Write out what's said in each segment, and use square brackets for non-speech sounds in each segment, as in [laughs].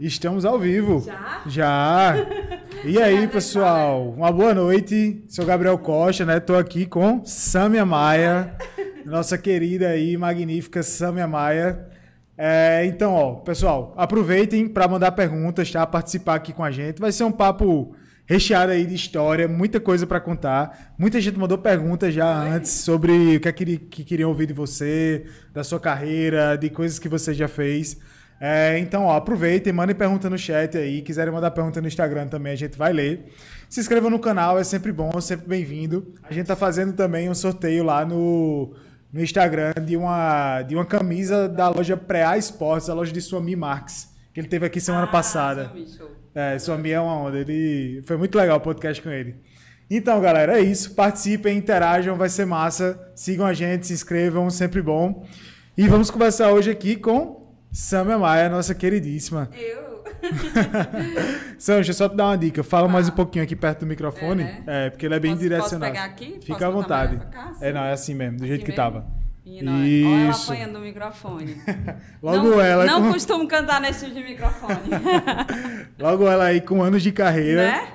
Estamos ao vivo. Já? Já. [laughs] E aí, pessoal? Uma boa noite. Sou Gabriel Costa, né? Tô aqui com Samia Maia, [laughs] nossa querida aí, magnífica Samia Maia. É, então, ó, pessoal, aproveitem para mandar perguntas, tá? Participar aqui com a gente. Vai ser um papo recheado aí de história, muita coisa para contar. Muita gente mandou perguntas já antes sobre o que, é que, que queriam ouvir de você, da sua carreira, de coisas que você já fez. É, então, ó, aproveitem, mandem pergunta no chat aí. Quiserem mandar pergunta no Instagram também, a gente vai ler. Se inscrevam no canal, é sempre bom, sempre bem-vindo. A gente tá fazendo também um sorteio lá no, no Instagram de uma, de uma camisa da loja Preá Esportes, a loja de Suami Marques, que ele teve aqui semana Ah, passada. Suami, show. É, Suami é uma onda. Ele... Foi muito legal o podcast com ele. Então, galera, é isso. Participem, interajam, vai ser massa. Sigam a gente, se inscrevam, sempre bom. E vamos conversar hoje aqui com Samia Maia, nossa queridíssima. Eu? [laughs] Sam, deixa eu só te dar uma dica. Fala mais um pouquinho aqui perto do microfone. É, É, né? porque ele é bem Posso- direcionado. posso pegar aqui? Fica à vontade. cá? É, não, é assim mesmo, do Assim jeito que mesmo? tava. Menina, olha ela Isso. apanhando o microfone. [laughs] Logo não, ela Não com- costumo cantar nesse tipo de microfone. [laughs] Logo ela aí com anos de carreira. né?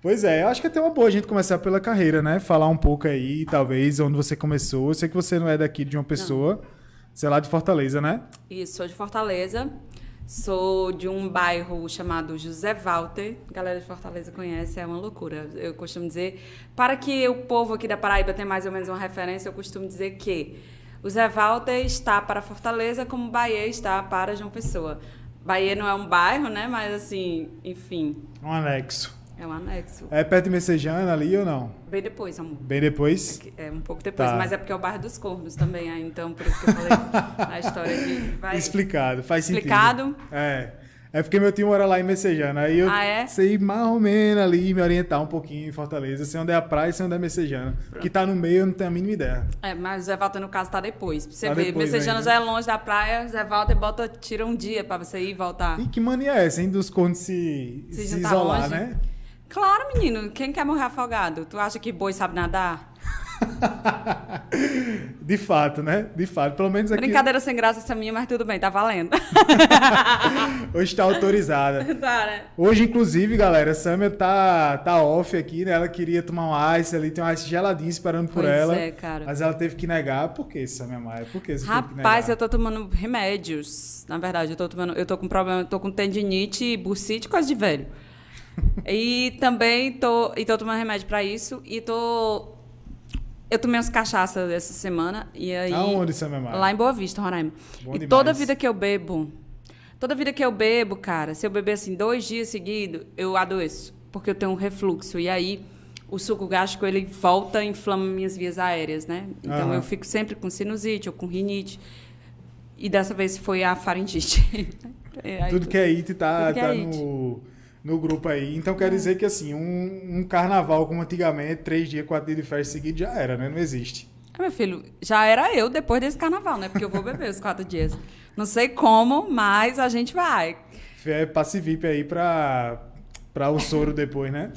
Pois é, eu acho que é até uma boa a gente começar pela carreira, né? Falar um pouco aí, talvez, onde você começou. Eu sei que você não é daqui de uma pessoa, sei lá, de Fortaleza, né? Isso, sou de Fortaleza. Sou de um bairro chamado José Walter. A galera de Fortaleza conhece, é uma loucura. Eu costumo dizer, para que o povo aqui da Paraíba tenha mais ou menos uma referência, eu costumo dizer que o Zé Walter está para Fortaleza como Bahia está para João Pessoa. Bahia não é um bairro, né? Mas assim, enfim, Um anexo. É um anexo. É perto de Messejana ali ou não? Bem depois, amor. Bem depois? É um pouco depois, Tá. mas é porque é o bairro dos Cornos também, aí, então por isso que eu falei [laughs] a história de. Vai. Explicado, faz Explicado? sentido. É. É porque meu tio mora lá em Messejana. Aí eu Ah, é? sei mais ou menos ali me orientar um pouquinho em Fortaleza. Sei onde é a praia e sei onde é Messejana. Que tá no meio, eu não tenho a mínima ideia. É, mas o Zé Walter, no caso, tá depois. Pra você Tá ver, depois Messejana ainda. já é longe da praia, Zé Walter bota, tira um dia pra você ir e voltar. E que mania é essa, hein? Dos cornos se, Se se, isolar, longe. né? Claro, menino, quem quer morrer afogado? Tu acha que boi sabe nadar? [laughs] De fato, né? De fato. Pelo menos aqui Brincadeira sem graça essa minha, mas tudo bem, tá valendo. [laughs] hoje tá autorizada. [laughs] tá, né? Hoje, inclusive, galera, a Samia tá, tá off aqui, né? Ela queria tomar um ice ali, tem um ice geladinho esperando por Pois ela. é, cara. Mas ela teve que negar. Por que, Samia Maia? Por que você Rapaz, eu tô tomando remédios. Na verdade, eu tô tomando. Eu tô com problema, eu tô com tendinite, bursite, coisa de velho. [laughs] e também tô. E tô tomando remédio pra isso. E tô. Eu tomei umas cachaças essa semana. E aí. Aonde, Maia? Lá em Boa Vista, Roraima. Bom e demais. toda vida que eu bebo. Toda vida que eu bebo, cara, se eu beber assim dois dias seguidos, eu adoeço. Porque eu tenho um refluxo. E aí. O suco gástrico, ele volta e inflama minhas vias aéreas, né? Então, Aham. eu fico sempre com sinusite ou com rinite. E dessa vez foi a faringite. É, [laughs] aí Tudo que é IT tá, Tudo que tá é it. no, no grupo aí. Então quer dizer que assim, um, um carnaval como antigamente, três dias, quatro dias de festa seguidos já era, né? Não existe. Ah, meu filho, já era eu depois desse carnaval, né? Porque eu vou beber os quatro dias. Não sei como, mas a gente vai. É passe VIP aí pra, pra o soro depois, né?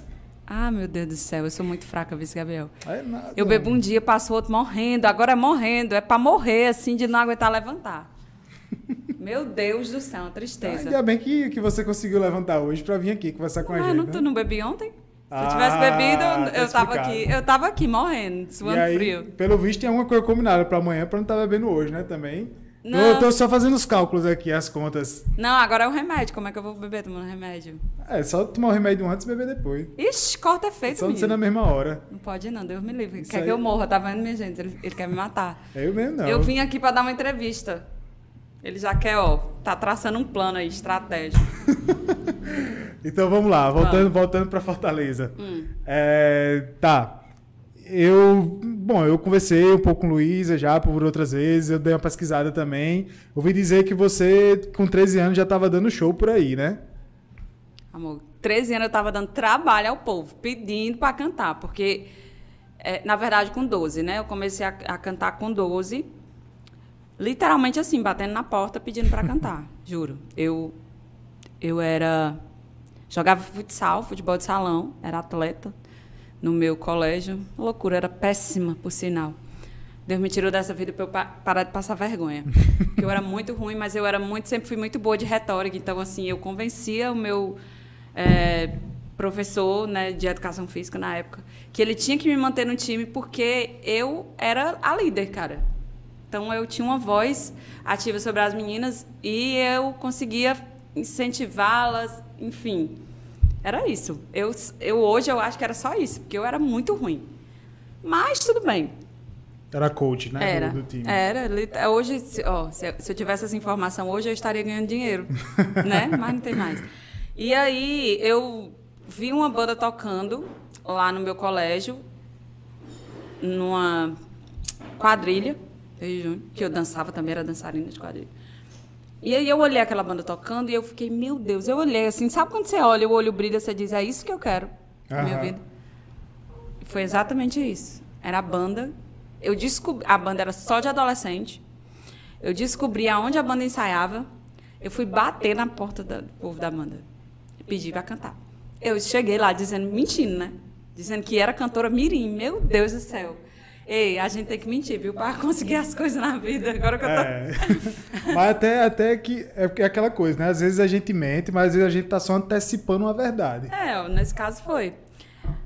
Ah, meu Deus do céu, eu sou muito fraca, vice Gabriel. Aí nada. Eu bebo um dia, passo o outro morrendo, agora é morrendo. É pra morrer, assim, de não aguentar levantar. Meu Deus do céu, uma Ah, tristeza. Ainda bem que, que você conseguiu levantar hoje pra vir aqui conversar com a Mas gente. não, né? tu não bebi ontem? Se eu Ah, tivesse bebido, tá eu, eu tava aqui. Eu tava aqui morrendo, suando aí, frio. pelo visto, tem alguma coisa combinada pra amanhã pra não estar bebendo hoje, né? Também. Não. Eu tô só fazendo os cálculos aqui, as contas. Não, agora é o remédio. Como é que eu vou beber tomando remédio? É, só tomar o remédio antes e beber depois. Ixi, corta é feito, Só não ser na mesma hora. Não pode não, Deus me livre. Isso quer aí- que eu morra, tá vendo, minha gente? Ele, ele quer me matar. Eu mesmo não. Eu vim aqui pra dar uma entrevista. Ele já quer, ó, tá traçando um plano aí, estratégico. [laughs] Então vamos lá, voltando, voltando para Fortaleza. Hum. É, tá. Eu, bom, eu conversei um pouco com Luísa já por outras vezes, eu dei uma pesquisada também. Ouvi dizer que você, com 13 anos, já estava dando show por aí, né? Amor, 13 anos eu tava dando trabalho ao povo, pedindo pra cantar, porque, é, na verdade, com 12, né? Eu comecei a, a cantar com 12, literalmente assim, batendo na porta, pedindo pra cantar, [laughs] juro. Eu, eu era. Jogava futsal, futebol de salão, era atleta no meu colégio. Loucura, era péssima, por sinal. Deus me tirou dessa vida para eu pa parar de passar vergonha. [laughs] Porque eu era muito ruim, mas eu era muito, sempre fui muito boa de retórica. Então, assim, eu convencia o meu é, professor né, de educação física na época que ele tinha que me manter no time porque eu era a líder, cara. Então, eu tinha uma voz ativa sobre as meninas e eu conseguia incentivá-las, enfim. Era isso. Eu, eu hoje eu acho que era só isso, porque eu era muito ruim. Mas tudo bem. Era coach, né? Era. Do, do. Era. Hoje, se, ó, se, se, eu tivesse essa informação hoje, eu estaria ganhando dinheiro. [laughs] né? Mas não tem mais. E aí, eu vi uma banda tocando lá no meu colégio, numa quadrilha, que eu dançava também, era dançarina de quadrilha. E aí eu olhei aquela banda tocando e eu fiquei, meu Deus, eu olhei assim, sabe quando você olha, o olho brilha, você diz, é isso que eu quero na minha vida. Foi exatamente isso. Era a banda eu descobri, a banda era só de adolescente. Eu descobri aonde a banda ensaiava. Eu fui bater na porta do povo da banda e pedi para cantar. Eu cheguei lá dizendo, mentindo, né? Dizendo que era cantora mirim. Meu Deus do céu. Ei, a gente tem que mentir, viu? Para conseguir as coisas na vida. Agora que eu tô... É. mas até, até que é, é aquela coisa, né? Às vezes a gente mente, mas às vezes a gente tá só antecipando uma verdade. É, nesse caso foi.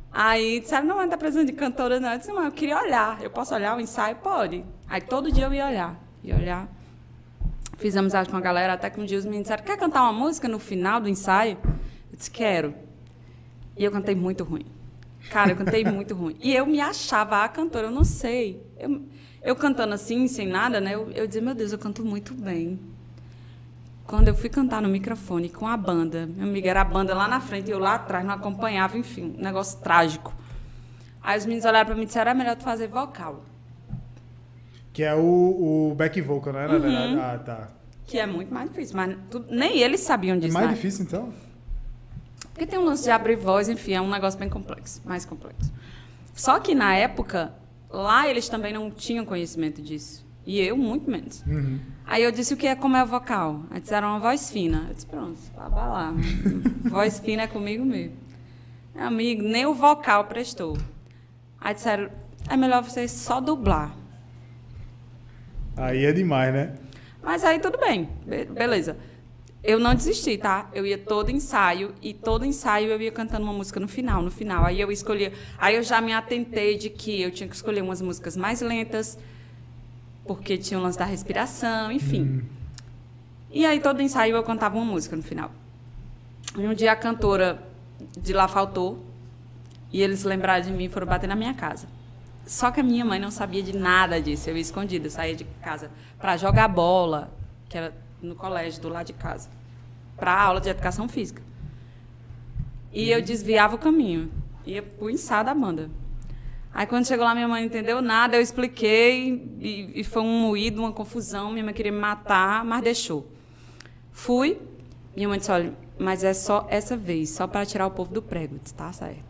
Aí disseram, não, não tá precisando de cantora, não. Eu disse, não, eu queria olhar. Eu posso olhar o ensaio? Pode. Aí todo dia eu ia olhar. Ia olhar. Fiz amizade com a galera, até que um dia os meninos disseram, quer cantar uma música no final do ensaio? Eu disse, quero. E eu cantei muito ruim. Cara, eu cantei muito ruim. E eu me achava a cantora, eu não sei. Eu, eu cantando assim, sem nada, né? Eu, eu dizia, meu Deus, eu canto muito bem. Quando eu fui cantar no microfone com a banda, meu amigo, era a banda lá na frente e eu lá atrás não acompanhava, enfim, um negócio trágico. Aí os meninos olharam para mim e disseram, é melhor tu fazer vocal. Que é o, o back vocal, né? Uhum. Ah, tá. Que é muito mais difícil, mas tu, nem eles sabiam disso. É mais né? difícil, então? Porque tem um lance de abrir voz, enfim, é um negócio bem complexo, mais complexo. Só que na época, lá eles também não tinham conhecimento disso. E eu, muito menos. Uhum. Aí eu disse o que é como é vocal. Aí disseram uma voz fina. Eu disse, pronto, vá lá. [laughs] voz fina é comigo mesmo. Meu amigo, nem o vocal prestou. Aí disseram, é melhor você só dublar. Aí é demais, né? Mas aí tudo bem, beleza. Eu não desisti, tá? Eu ia todo ensaio e todo ensaio eu ia cantando uma música no final, no final. Aí eu escolhia, aí eu já me atentei de que eu tinha que escolher umas músicas mais lentas, porque tinha o lance da respiração, enfim. Hum. E aí todo ensaio eu cantava uma música no final. E um dia a cantora de lá faltou e eles lembraram de mim e foram bater na minha casa. Só que a minha mãe não sabia de nada disso. Eu ia escondida, saía de casa para jogar bola, que era no colégio do lado de casa, para aula de educação física. E eu desviava o caminho, ia pro da banda. Aí quando chegou lá, minha mãe não entendeu nada, eu expliquei e, e, foi um moído, uma confusão. Minha mãe queria me matar, mas deixou. Fui, minha mãe disse: olha, mas é só essa vez, só para tirar o povo do prego. disse, tá certo.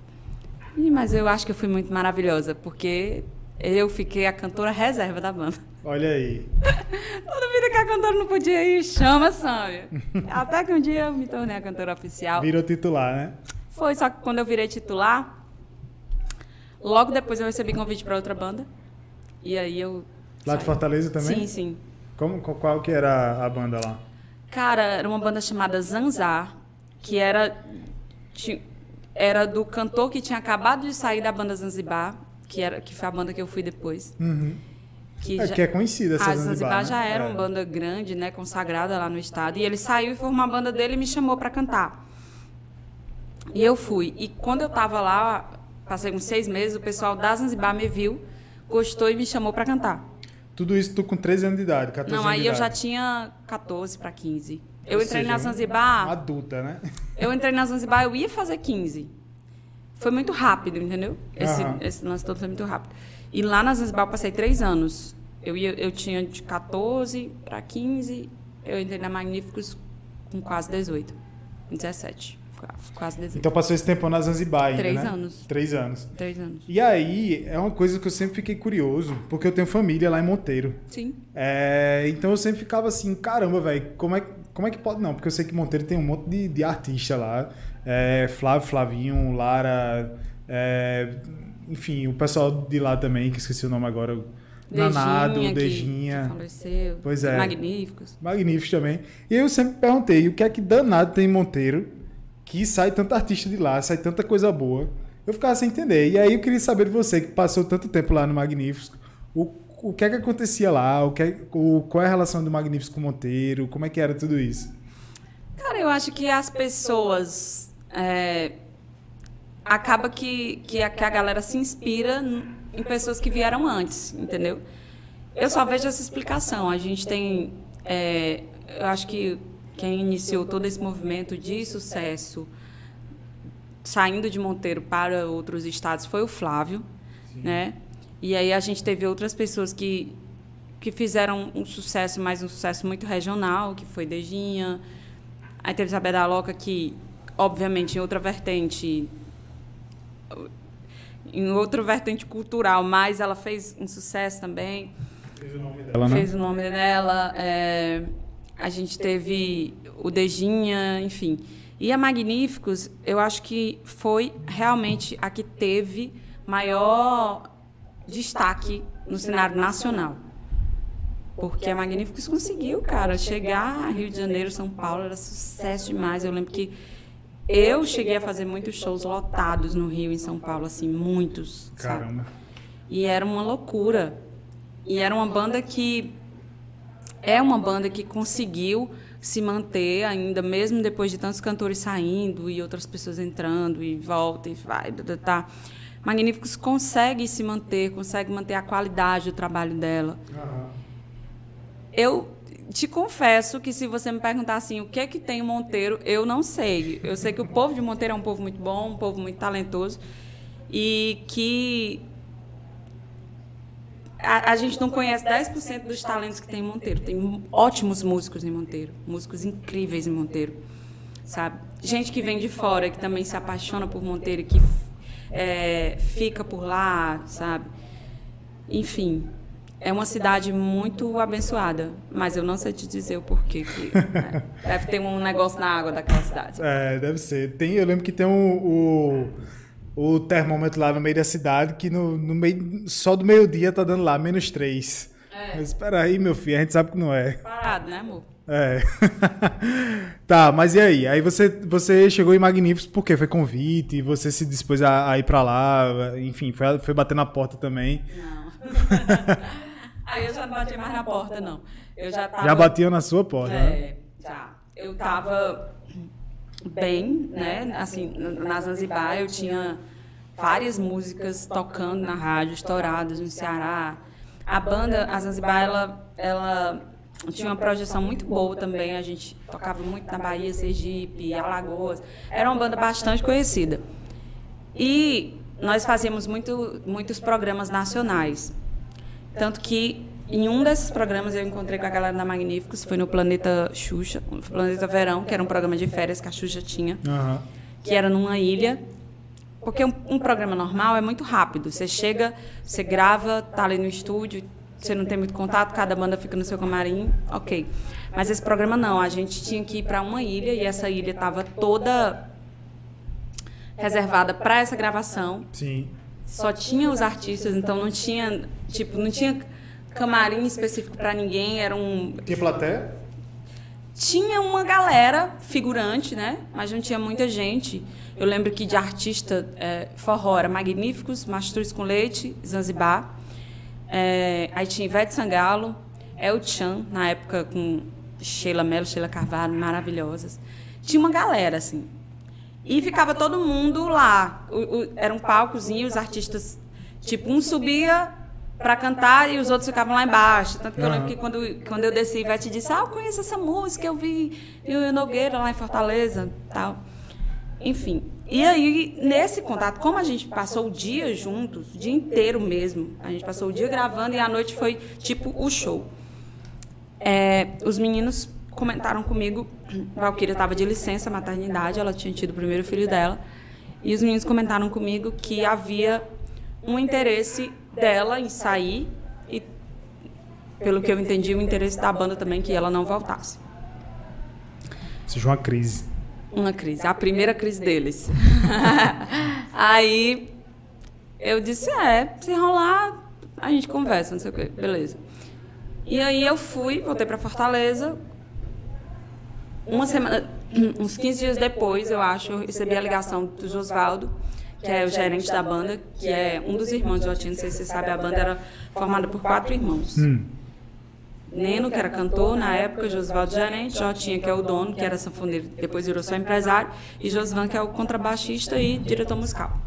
E, mas eu acho que eu fui muito maravilhosa, porque eu fiquei a cantora reserva da banda. Olha aí. [laughs] Toda vida que a cantora não podia ir, chama Sâmia. Até que um dia eu me tornei a cantora oficial. Virou titular, né? Foi, só que quando eu virei titular, Logo depois eu recebi convite para outra banda. E aí eu. Lá saí. de Fortaleza também? Sim, sim. Como, qual que era a banda lá? Cara, era uma banda chamada Zanzar, que era, era do cantor que tinha acabado de sair da banda Zanzibar, que, era, que foi a banda que eu fui depois. Uhum. Que, é, já, que é conhecida essa a Zanzibar. Zanzibar né? já era é. uma banda grande, né, consagrada lá no estado. E ele saiu e formou uma banda dele e me chamou para cantar. E eu fui. E quando eu estava lá, Passei uns seis meses, o pessoal da Zanzibar me viu, gostou e me chamou para cantar. Tudo isso tu com 13 anos de idade, 14 Não, aí eu já tinha 14 para 15. Eu Ou entrei seja, na Zanzibar. Adulta, né? Eu entrei na Zanzibar, eu ia fazer 15. Foi muito rápido, entendeu? Esse, uhum. esse lance todo foi muito rápido. E lá na Zanzibar eu passei três anos. Eu, ia, eu tinha de 14 para 15. Eu entrei na Magníficos com quase 18. 17 quase dezembro. Então passou esse tempo na Zanzibar ainda, Três né? anos. Três anos. Três anos. E aí, é uma coisa que eu sempre fiquei curioso, porque eu tenho família lá em Monteiro. Sim. É, então eu sempre ficava assim, caramba, velho, como é, como é que pode não? Porque eu sei que Monteiro tem um monte de, de artista lá. É, Flávio, Flavinho, Lara, é, enfim, o pessoal de lá também, que esqueci o nome agora. Nanado, Dejinha, que- Dejinha. Faleceu. Pois é. Magníficos. Magníficos também. E eu sempre perguntei, o que é que danado tem em Monteiro que sai tanta artista de lá, sai tanta coisa boa. Eu ficava sem entender. E aí eu queria saber de você, que passou tanto tempo lá no Magníficos, o, o que é que acontecia lá, o que é- o, qual é a relação do Magníficos com o Monteiro, como é que era tudo isso? Cara, eu acho que as pessoas. É, acaba que, que, a, que a galera se inspira em pessoas que vieram antes, entendeu? Eu só vejo essa explicação. A gente tem. é, eu acho que quem iniciou todo esse movimento de sucesso saindo de Monteiro para outros estados foi o Flávio, né? E aí a gente teve outras pessoas que que fizeram um sucesso, mas um sucesso muito regional, que foi Dejinha. Aí teve Isabel da Loca, que, obviamente, em outra vertente, em outra vertente cultural, mas ela fez um sucesso também Fez o nome dela, né? fez o nome dela. é, a gente teve o Dejinha, enfim. E a Magníficos, eu acho que foi realmente a que teve maior destaque no cenário nacional. Porque a Magníficos conseguiu, cara, chegar a Rio de Janeiro, São Paulo, era sucesso demais. Eu lembro que eu cheguei a fazer muitos shows lotados no Rio e em São Paulo, assim, muitos. sabe? Caramba. E era uma loucura. E era uma banda que é uma banda que conseguiu se manter ainda, mesmo depois de tantos cantores saindo e outras pessoas entrando e volta e vai, tá, tá, tá. Magníficos consegue se manter, consegue manter a qualidade do trabalho dela. Eu te confesso que se você me perguntar assim, o que é que tem em Monteiro, eu não sei. Eu sei que o povo de Monteiro é um povo muito bom, um povo muito talentoso e que a, a gente não conhece 10% dos talentos que tem em Monteiro. Tem ótimos músicos em Monteiro, músicos incríveis em Monteiro, sabe? Gente que vem de fora, que também se apaixona por Monteiro, que é, fica por lá, sabe? Enfim, é uma cidade muito abençoada, mas eu não sei te dizer o porquê. Que, né? [laughs] Deve ter um negócio na água daquela cidade. É, deve ser. Tem, eu lembro que tem o, o, o termômetro lá no meio da cidade, que no, no meio, só do meio-dia tá dando lá, menos 3. É. Mas espera aí, meu filho, a gente sabe que não é. Parado, né, amor? É. [laughs] tá, mas e aí? Aí você, você chegou em Magníficos porque foi convite, você se dispôs a, a ir pra lá, enfim, foi, foi bater na porta também. Não. [laughs] Aí eu já não bati mais na porta, não. Eu já tava... Já batiam na sua porta, né? É, já. Eu tava bem, né? Assim, na Zanzibar eu tinha várias músicas tocando na rádio, estouradas no Ceará. A banda, a Zanzibar, ela, ela tinha uma projeção muito boa também. A gente tocava muito na Bahia, Sergipe, Alagoas. Era uma banda bastante conhecida. E nós fazíamos muito, muitos programas nacionais. Tanto que em um desses programas eu encontrei com a galera da Magníficos, foi no Planeta Xuxa, no Planeta Verão, que era um programa de férias que a Xuxa tinha, Aham. que era numa ilha. Porque um, um programa normal é muito rápido. Você chega, você grava, tá ali no estúdio, você não tem muito contato, cada banda fica no seu camarim, ok. Mas esse programa não, a gente tinha que ir para uma ilha e essa ilha estava toda reservada para essa gravação Sim. Só tinha os artistas, então não tinha, tipo, não tinha camarim específico para ninguém, era um Tinha plateia? tinha uma galera figurante, né? Mas não tinha muita gente. Eu lembro que de artista é, forró era Magníficos, Mastruz com Leite, Zanzibar. É, aí tinha Ivete Sangalo, El Chan, na época com Sheila Mello, Sheila Carvalho, maravilhosas. Tinha uma galera, assim. E ficava todo mundo lá. O, o, era um palcozinho, os artistas, tipo, um subia para cantar e os outros ficavam lá embaixo. Tanto que eu lembro que quando, quando eu desci, Ivete disse, ah, eu conheço essa música, eu vi o Nogueira lá em Fortaleza, tal. Enfim. E aí, nesse contato, como a gente passou o dia juntos, o dia inteiro mesmo, a gente passou o dia gravando e a noite foi, tipo, o show. É, os meninos comentaram comigo, Valkyria estava de licença maternidade, ela tinha tido o primeiro filho dela, e os meninos comentaram comigo que havia um interesse dela em sair e, pelo que eu entendi, o interesse da banda também que ela não voltasse. Seja uma crise. Uma crise, a primeira crise deles. [laughs] Aí eu disse, é, se rolar, A gente conversa, não sei o quê. Beleza. E aí eu fui, voltei para Fortaleza. Uma semana, [clears throat] uns 15 dias depois, eu acho, eu recebi a ligação do Josvaldo, que é o gerente da banda, que é um dos irmãos de Jotinho, não sei se você sabe, a banda era formada por quatro irmãos. Hum. Neno, que era cantor na época, Josvaldo gerente, Jotinha, que é o dono, que era sanfoneiro, depois virou só empresário, e Josvan, que é o contrabaixista e diretor musical.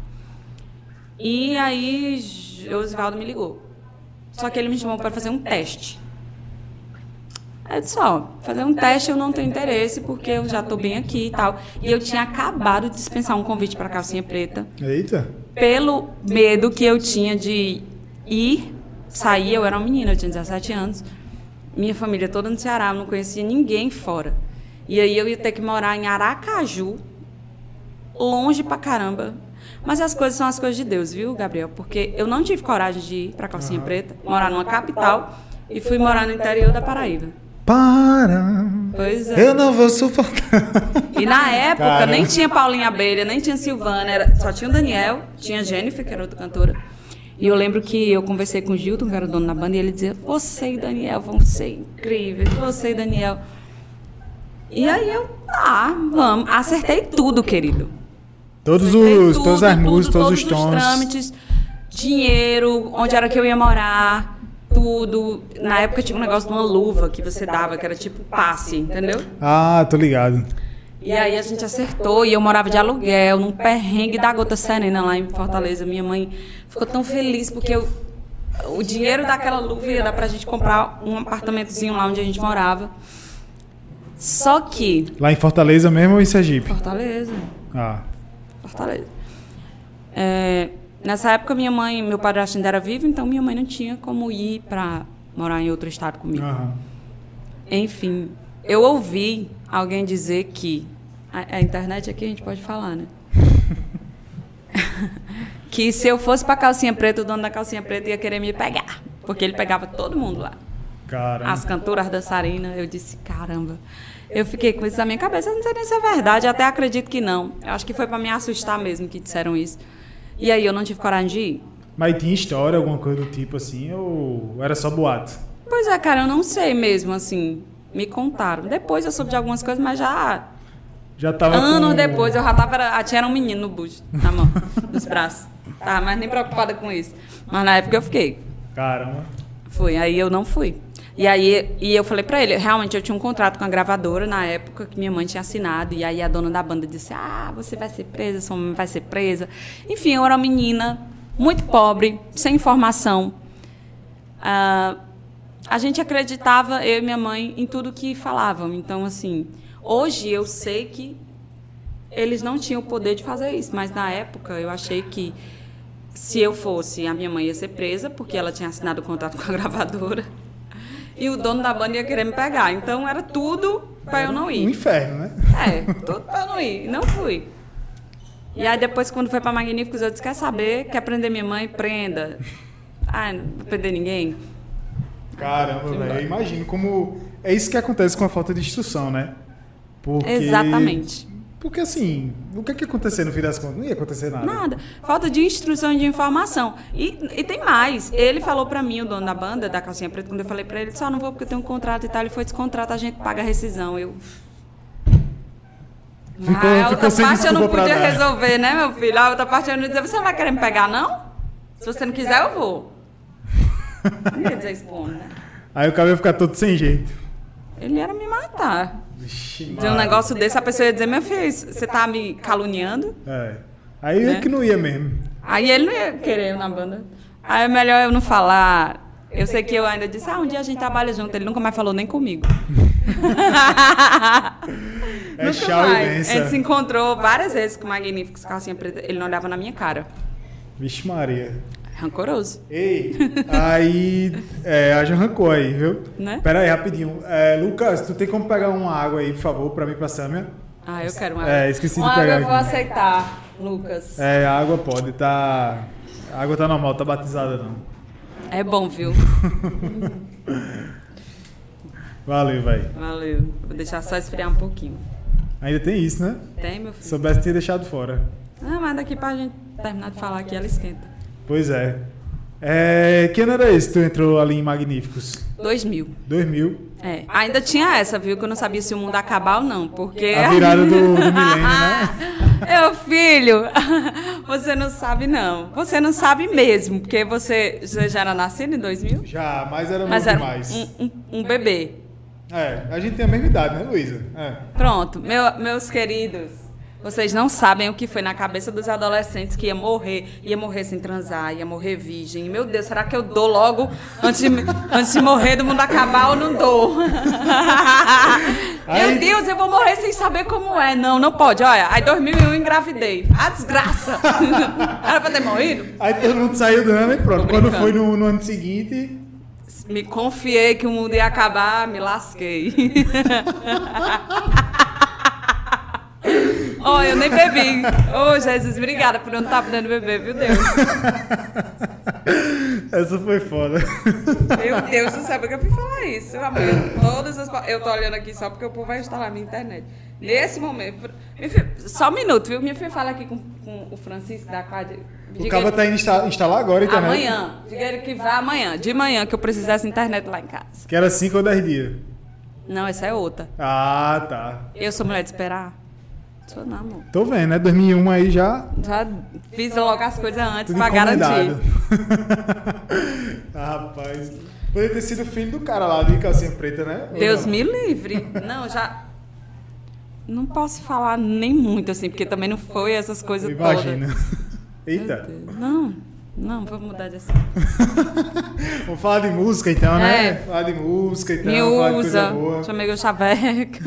E aí, Josvaldo me ligou. Só que ele me chamou para fazer um teste. É só, fazer um teste eu não tenho interesse, porque eu já estou bem aqui e tal. E eu tinha acabado de dispensar um convite para Calcinha Preta. Eita. Pelo medo que eu tinha de ir, sair, eu era uma menina, eu tinha 17 anos. Minha família toda no Ceará, eu não conhecia ninguém fora. E aí eu ia ter que morar em Aracaju, longe pra caramba. Mas as coisas são as coisas de Deus, viu, Gabriel? Porque eu não tive coragem de ir pra Calcinha Preta, morar numa capital, e fui morar no interior da Paraíba. Para. Pois é. Eu não vou suportar. E na época Cara. nem tinha Paulinha Abelha, nem tinha Silvana, era, só tinha o Daniel, tinha a Jennifer, que era outra cantora. E eu lembro que eu conversei com o Gilton, que era o dono da banda, e ele dizia: Você e Daniel vão ser incríveis, você e Daniel. E aí eu, tá, vamos. Acertei tudo, querido. Todos Acertei os, tudo, todas as músicas, todos os todos tons. trâmites, dinheiro, onde era que eu ia morar, tudo. Na época tinha um negócio de uma luva que você dava, que era tipo passe, entendeu? Ah, tô ligado. E aí a gente acertou e eu morava de aluguel, num perrengue da gota serena lá em Fortaleza. Minha mãe ficou tão feliz porque eu- o dinheiro daquela luva ia dar pra gente comprar um apartamentozinho lá onde a gente morava. Só que. Lá em Fortaleza mesmo ou em Sergipe? Fortaleza. Ah. Fortaleza. É, nessa época minha mãe, meu padrasto ainda era vivo, então minha mãe não tinha como ir pra morar em outro estado comigo. Aham. Enfim, eu ouvi alguém dizer que. A, a internet aqui a gente pode falar, né? [laughs] que se eu fosse pra calcinha preta, o dono da calcinha preta ia querer me pegar. Porque ele pegava todo mundo lá. Caramba. As cantoras, as dançarinas. Eu disse, caramba. Eu fiquei com isso na minha cabeça. Eu não sei nem se é verdade. Até acredito que não. Eu acho que foi pra me assustar mesmo que disseram isso. E aí eu não tive coragem de ir. Mas tinha história, alguma coisa do tipo assim, ou era só boato? Pois é, cara, eu não sei mesmo, assim. Me contaram. Depois eu soube de algumas coisas, mas já Já tava Anos com... depois eu já tava. era- tinha um menino no bucho, na mão, [laughs] nos braços. Tava mais nem preocupada com isso. Mas na época eu fiquei. Caramba. Fui. Aí eu não fui. E aí e eu falei pra ele, realmente eu tinha um contrato com a gravadora na época que minha mãe tinha assinado. E aí a dona da banda disse: Ah, você vai ser presa, sua mãe vai ser presa. Enfim, eu era uma menina muito pobre, sem informação. Ah, a gente acreditava, eu e minha mãe, em tudo que falavam. Então, assim, hoje eu sei que eles não tinham o poder de fazer isso, mas na época eu achei que se eu fosse, a minha mãe ia ser presa, porque ela tinha assinado o contrato com a gravadora, e o dono da banda ia querer me pegar. Então era tudo para eu não Um ir. inferno, né? É, tudo para eu não ir. E não fui. E aí depois, quando foi para Magníficos, eu disse, quer saber? Quer prender minha mãe? Prenda. Ah, não vou prender ninguém? Caramba, velho. Eu imagino como. É isso que acontece com a falta de instrução, né? Porque... Exatamente. Porque assim, o que é que ia acontecer no fim das contas? Não ia acontecer nada. Nada. Falta de instrução e de informação. E, e tem mais. Ele falou pra mim, o dono da banda, da calcinha preta, quando eu falei pra ele, só não vou porque eu tenho um contrato e tal. Ele foi descontrato, a gente paga a rescisão. Eu. Ficou- ah, a outra parte eu não podia resolver, né, meu filho? A outra parte eu não dizia, você não vai querer me pegar, não? Se você não quiser, eu vou. Não ia dizer expondo, né? Aí o cabelo ia ficar todo sem jeito. Ele era me matar. Vixe, De um negócio desse, a pessoa ia dizer, meu filho, você tá me caluniando? É. Aí Né? é que não ia mesmo. Aí ele não ia querer na banda. Aí é melhor eu não falar. Eu sei que eu ainda disse, ah, um dia a gente trabalha junto. Ele nunca mais falou nem comigo. [laughs] É nunca mais. A gente se encontrou várias vezes com o Magníficos Calcinha Preta. Ele não olhava na minha cara. Vixe Maria. Rancoroso. Ei, aí. É, haja rancor aí, viu? Né? Pera aí, rapidinho. É, Lucas, tu tem como pegar uma água aí, por favor, pra mim e pra Samia? Ah, eu quero uma É, esqueci de uma pegar água eu vou aqui. aceitar, Lucas. É, a água pode, tá. A água tá normal, tá batizada não. É bom, viu? [laughs] Valeu, velho. Valeu. Vou deixar só esfriar um pouquinho. Ainda tem isso, né? Tem, meu Se filho? soubesse, tinha deixado fora. Ah, mas daqui pra gente terminar de falar aqui, ela esquenta. Pois é. É, que ano era esse que tu entrou ali em Magníficos? 2000. 2000. É. Ainda tinha essa, viu? Que eu não sabia se o mundo acabava ou não, porque... A virada do, do [laughs] milênio, né? Meu filho, [laughs] você não sabe não. Você não sabe mesmo, porque você, você já era nascido em 2000? Já, mas era Mas muito era demais. um, um, um bebê. É, a gente tem a mesma idade, né, Luísa? É. Pronto, meu- meus queridos, vocês não sabem o que foi na cabeça dos adolescentes que ia morrer, ia morrer sem transar, ia morrer virgem. Meu Deus, será que eu dou logo antes de, antes de morrer do mundo acabar ou não dou? Aí- Meu Deus, eu vou morrer sem saber como é. Não, não pode. Olha, aí 2001 eu engravidei. A desgraça. [laughs] Era pra ter morrido? Aí todo mundo saiu do ano e pronto. Quando foi no, no ano seguinte, Me confiei que o mundo ia acabar, me lasquei. [laughs] Oh, eu nem bebi. Oh, Jesus, obrigada por não estar podendo beber, viu, Deus? essa foi foda. Meu Deus do céu, porque eu fui falar isso. Amor, todas as... Eu tô olhando aqui só porque o povo vai instalar minha internet. Nesse momento. Minha filha, só um minuto, viu? Minha filha fala aqui com, com o Francisco da Cádia. O cara tá indo insta- instalar agora a internet. Amanhã. Diga ele que vá amanhã. De manhã, que eu preciso dessa internet lá em casa. Que era 5 ou 10 dias. Não, essa é outra. Ah, tá. Eu sou mulher de esperar? Sou não, amor. Tô vendo, né? 2001 aí já. Já fiz logo as coisas antes Tudo pra garantir. [laughs] ah, rapaz. Poderia ter sido filho do cara lá de calcinha preta, né? Deus me livre. Não, já. Não posso falar nem muito assim, porque também não foi essas coisas Imagina. todas. [laughs] Eita. Meu Deus. Não, não, vamos mudar de assunto. [laughs] Vamos falar de música então, né? É. Falar de música e tal, Me falar de coisa usa. boa. Chamei o chaveco.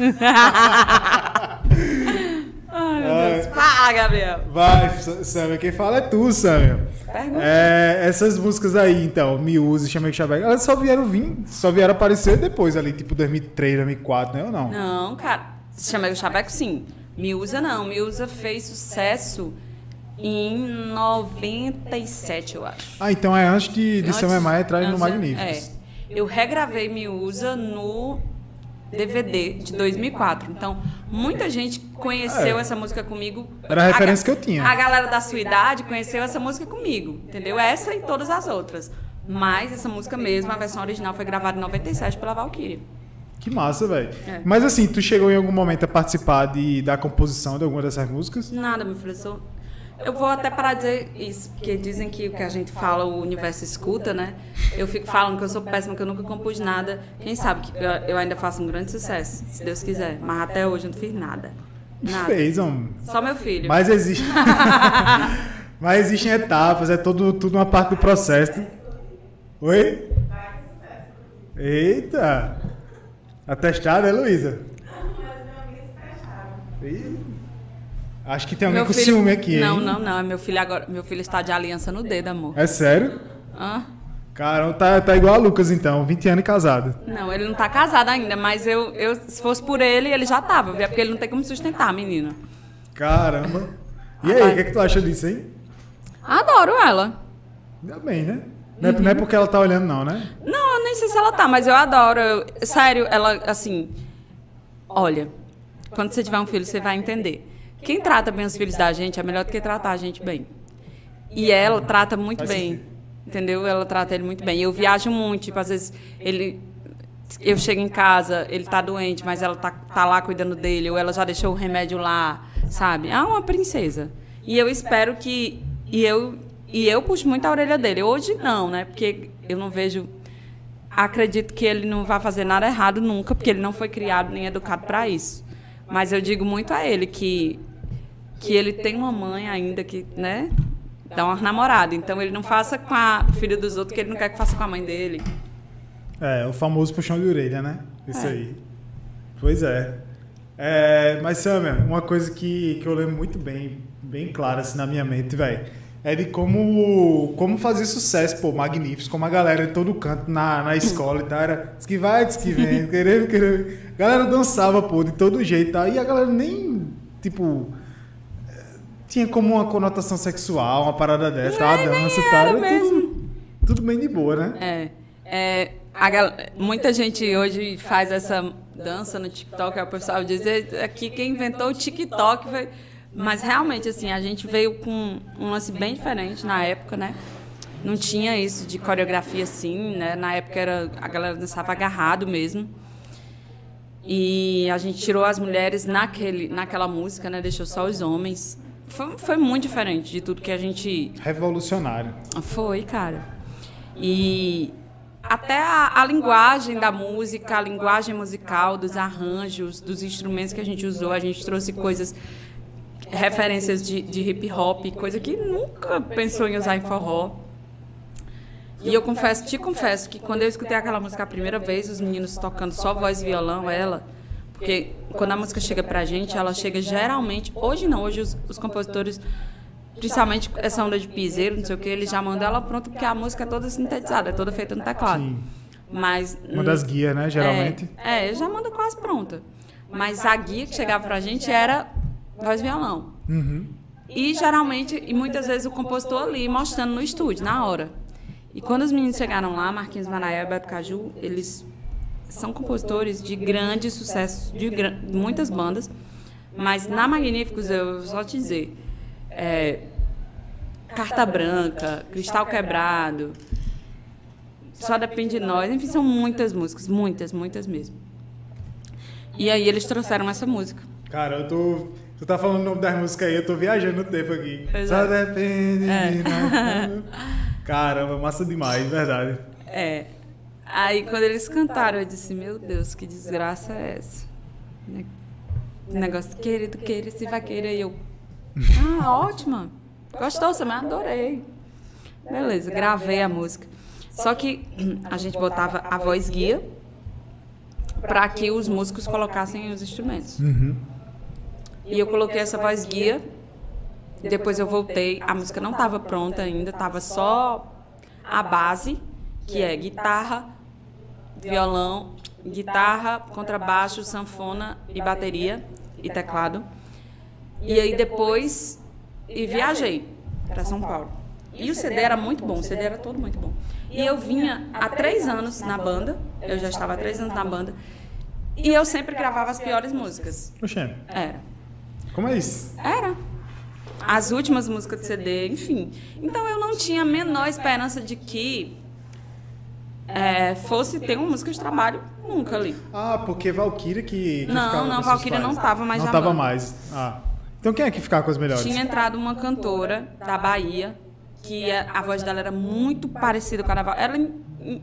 Ai, meu Deus. Ai. Fala, Gabriel. Vai, Samuel, quem fala é tu, Samuel. Pergunta. É, essas músicas aí, então, Me Use, Chamei Chaveco, elas só vieram vir, só vieram aparecer depois ali, tipo 2003, 2004, né? Ou não? Não, cara. Chamei o chaveco, sim. Miúza não. Miúza fez sucesso em 97, eu acho. Ah, então é antes de, de Antes- Maia entrar no antes- Magníficos. É. Eu regravei Miúza no DVD de 2004. Então, muita gente conheceu É. essa música comigo. Era a referência ga- que eu tinha. A galera da sua idade conheceu essa música comigo, entendeu? Essa e todas as outras. Mas essa música mesmo, a versão original foi gravada em 97 pela Valkyrie. Que massa, velho. É. Mas assim, tu chegou em algum momento a participar de, da composição de alguma dessas músicas? Nada, meu filho. Eu, vou até parar de dizer isso, porque dizem que o que a gente fala, o universo escuta, né? Eu fico falando que eu sou péssima, que eu nunca compus nada. Quem sabe que eu- ainda faço um grande sucesso, se Deus quiser. Mas até hoje eu não fiz nada. Nada. Fez, homem. Só meu filho. Mas existe. [laughs] Mas existem etapas, é tudo, tudo uma parte do processo. Oi? Eita! Atestada, é, Luísa? Ih, Acho que tem alguém Meu com filho- ciúme aqui, hein? Não, não, não. É meu filho agora. Meu filho está de aliança no dedo, amor. É sério? Hã? Caramba, tá, tá igual a Lucas então, 20 anos e casado. Não, ele não tá casado ainda, mas eu, eu, se fosse por ele, ele já tava, viu? É porque ele não tem como sustentar, menina. Caramba. E aí, o que, é que tu acha disso, hein? Adoro ela. Ainda bem, né? Não é, não é porque ela tá olhando, não, né? Não, eu nem sei se ela tá, mas eu adoro. Eu- sério, ela, assim. Olha, quando você tiver um filho, você vai entender. Quem trata bem os filhos da gente é melhor do que tratar a gente bem. E ela trata muito bem. Entendeu? Ela trata ele muito bem. Eu viajo muito, tipo, às vezes ele. Eu chego em casa, ele tá doente, mas ela tá, tá lá cuidando dele, ou ela já deixou o remédio lá, sabe? Ah, uma princesa. E eu espero que. E eu, e eu puxo muito a orelha dele. Hoje não, né? Porque eu não vejo. Acredito que ele não vai fazer nada errado nunca, porque ele não foi criado nem educado para isso. Mas eu digo muito a ele que que ele tem uma mãe ainda que, né, dá uma namorada. Então ele não faça com a filha dos outros que ele não quer que faça com a mãe dele. É, o famoso puxão de orelha, né? Isso É. aí. Pois é. É, mas, Samuel, uma coisa que, que eu lembro muito bem, bem clara assim, na minha mente, velho, é de como, como fazer sucesso, pô, magníficos, como a galera de todo canto na, na escola e tal, era diz que vai, diz que vem, querendo, querendo. A galera dançava, pô, de todo jeito e tal, e a galera nem, tipo, tinha como uma conotação sexual, uma parada dessa, a dança e tal, tudo, tudo bem de boa, né? É, é a gal- muita gente hoje faz essa dança no TikTok, é o pessoal diz "É, aqui quem inventou o TikTok foi... Mas realmente, assim, a gente veio com um lance bem diferente na época, né? Não tinha isso de coreografia assim, né? Na época era, a galera dançava agarrado mesmo. E a gente tirou as mulheres naquele, naquela música, né? Deixou só os homens. Foi, foi muito diferente de tudo que a gente. Revolucionário. Foi, cara. E até a, a, linguagem da música, a linguagem musical, dos arranjos, dos instrumentos que a gente usou, a gente trouxe coisas, referências de, de hip hop, coisa que nunca pensou em usar em forró. E eu confesso, te confesso que quando eu escutei aquela música a primeira vez, os meninos tocando só voz e violão, ela, porque quando a música chega pra gente, ela chega geralmente, hoje não, hoje os, os compositores, principalmente essa onda de piseiro, não sei o que, eles já mandam ela pronta porque a música é toda sintetizada, é toda feita no teclado. Sim. Mas uma das guias, né, geralmente. É, é, já manda quase pronta. Mas a guia que chegava pra gente era voz violão. Uhum. E geralmente, e muitas vezes o compositor ali mostrando no estúdio, na hora. E quando os meninos chegaram lá, Marquinhos Manaia e Beto Caju, eles são compositores de grande sucesso, de muitas bandas. Mas na Magníficos, eu só te dizer, é, Carta Branca, Cristal Quebrado, Só Depende de Nós, enfim, são muitas músicas, muitas, muitas mesmo. E aí eles trouxeram essa música. Cara, eu tô. Tu tá falando o nome das músicas aí, eu tô viajando no tempo aqui. Só depende é. de nós. [laughs] Caramba, massa demais, verdade. É. Aí quando eles cantaram, eu disse, meu Deus, que desgraça é essa? Né? Negócio querido, queira, se vai querer. E eu, [laughs] ah, ótima. Gostou, você me adorei. Beleza, gravei a música. Só que a gente botava a voz guia para que os músicos colocassem os instrumentos. Uhum. E eu coloquei essa voz guia depois eu voltei, a música não estava pronta ainda, estava só a base, que é guitarra, violão, guitarra, contrabaixo, sanfona e bateria e teclado. E aí depois e viajei para São Paulo. E o CD era muito bom, o CD era todo muito bom. E eu vinha há três anos na banda, eu já estava há três anos na banda, e eu sempre gravava as piores músicas. Oxê. Era. Como é isso? Era as últimas músicas do CD, enfim. Então eu não tinha a menor esperança de que é, fosse ter uma música de trabalho nunca ali. Ah, porque Valkyria que, que Não, não, Valkyria não estava mais Não estava mais. Ah. Então quem é que ficava com as melhores? Tinha entrado uma cantora da Bahia, que a voz dela era muito parecida com a da Valkyria. Ela,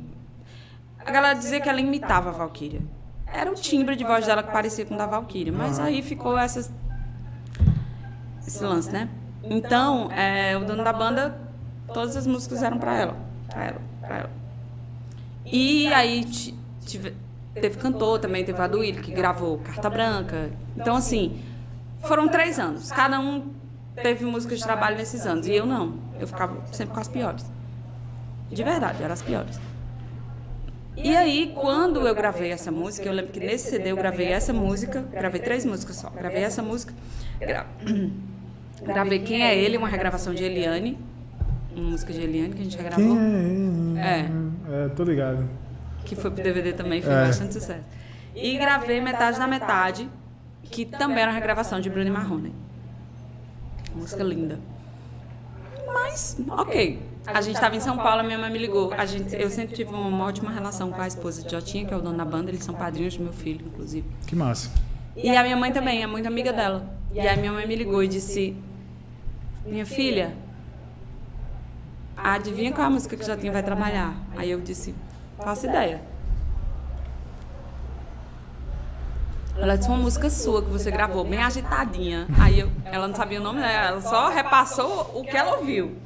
a galera dizia que ela imitava a Valkyria. Era o timbre de voz dela que parecia com o da Valkyria. Mas uhum. aí ficou essas esse lance, né? Então, é, o dono da banda, todas as músicas eram para ela, para ela, para ela. E aí tive, teve cantor também, teve a que gravou Carta Branca. Então, assim, foram três anos. Cada um teve música de trabalho nesses anos. E eu não. Eu ficava sempre com as piores. De verdade, eram as piores. E aí, quando eu gravei essa música, eu lembro que nesse CD eu gravei essa música, gravei três músicas só. Gravei essa música, gra... [clears throat] Gravei Quem é Ele, uma regravação de Eliane. Uma música de Eliane que a gente regravou. Quem é? É. É, tô ligado. Que foi pro DVD também, foi é. bastante sucesso. E gravei Metade da Metade, que também era uma regravação de Bruno Marrone. Música linda. Mas, ok. A gente estava em São Paulo, a minha mãe me ligou. A gente, eu sempre tive uma ótima relação com a esposa de Jotinha, que é o dono da banda. Eles são padrinhos do meu filho, inclusive. Que massa. E a minha mãe também, é muito amiga dela. E aí minha mãe me ligou e disse: Minha filha, adivinha qual é a música que Jotinha vai trabalhar? Aí eu disse: Faço ideia. Ela disse uma música sua que você gravou, bem agitadinha. Aí eu, ela não sabia o nome dela, ela só repassou o que ela ouviu.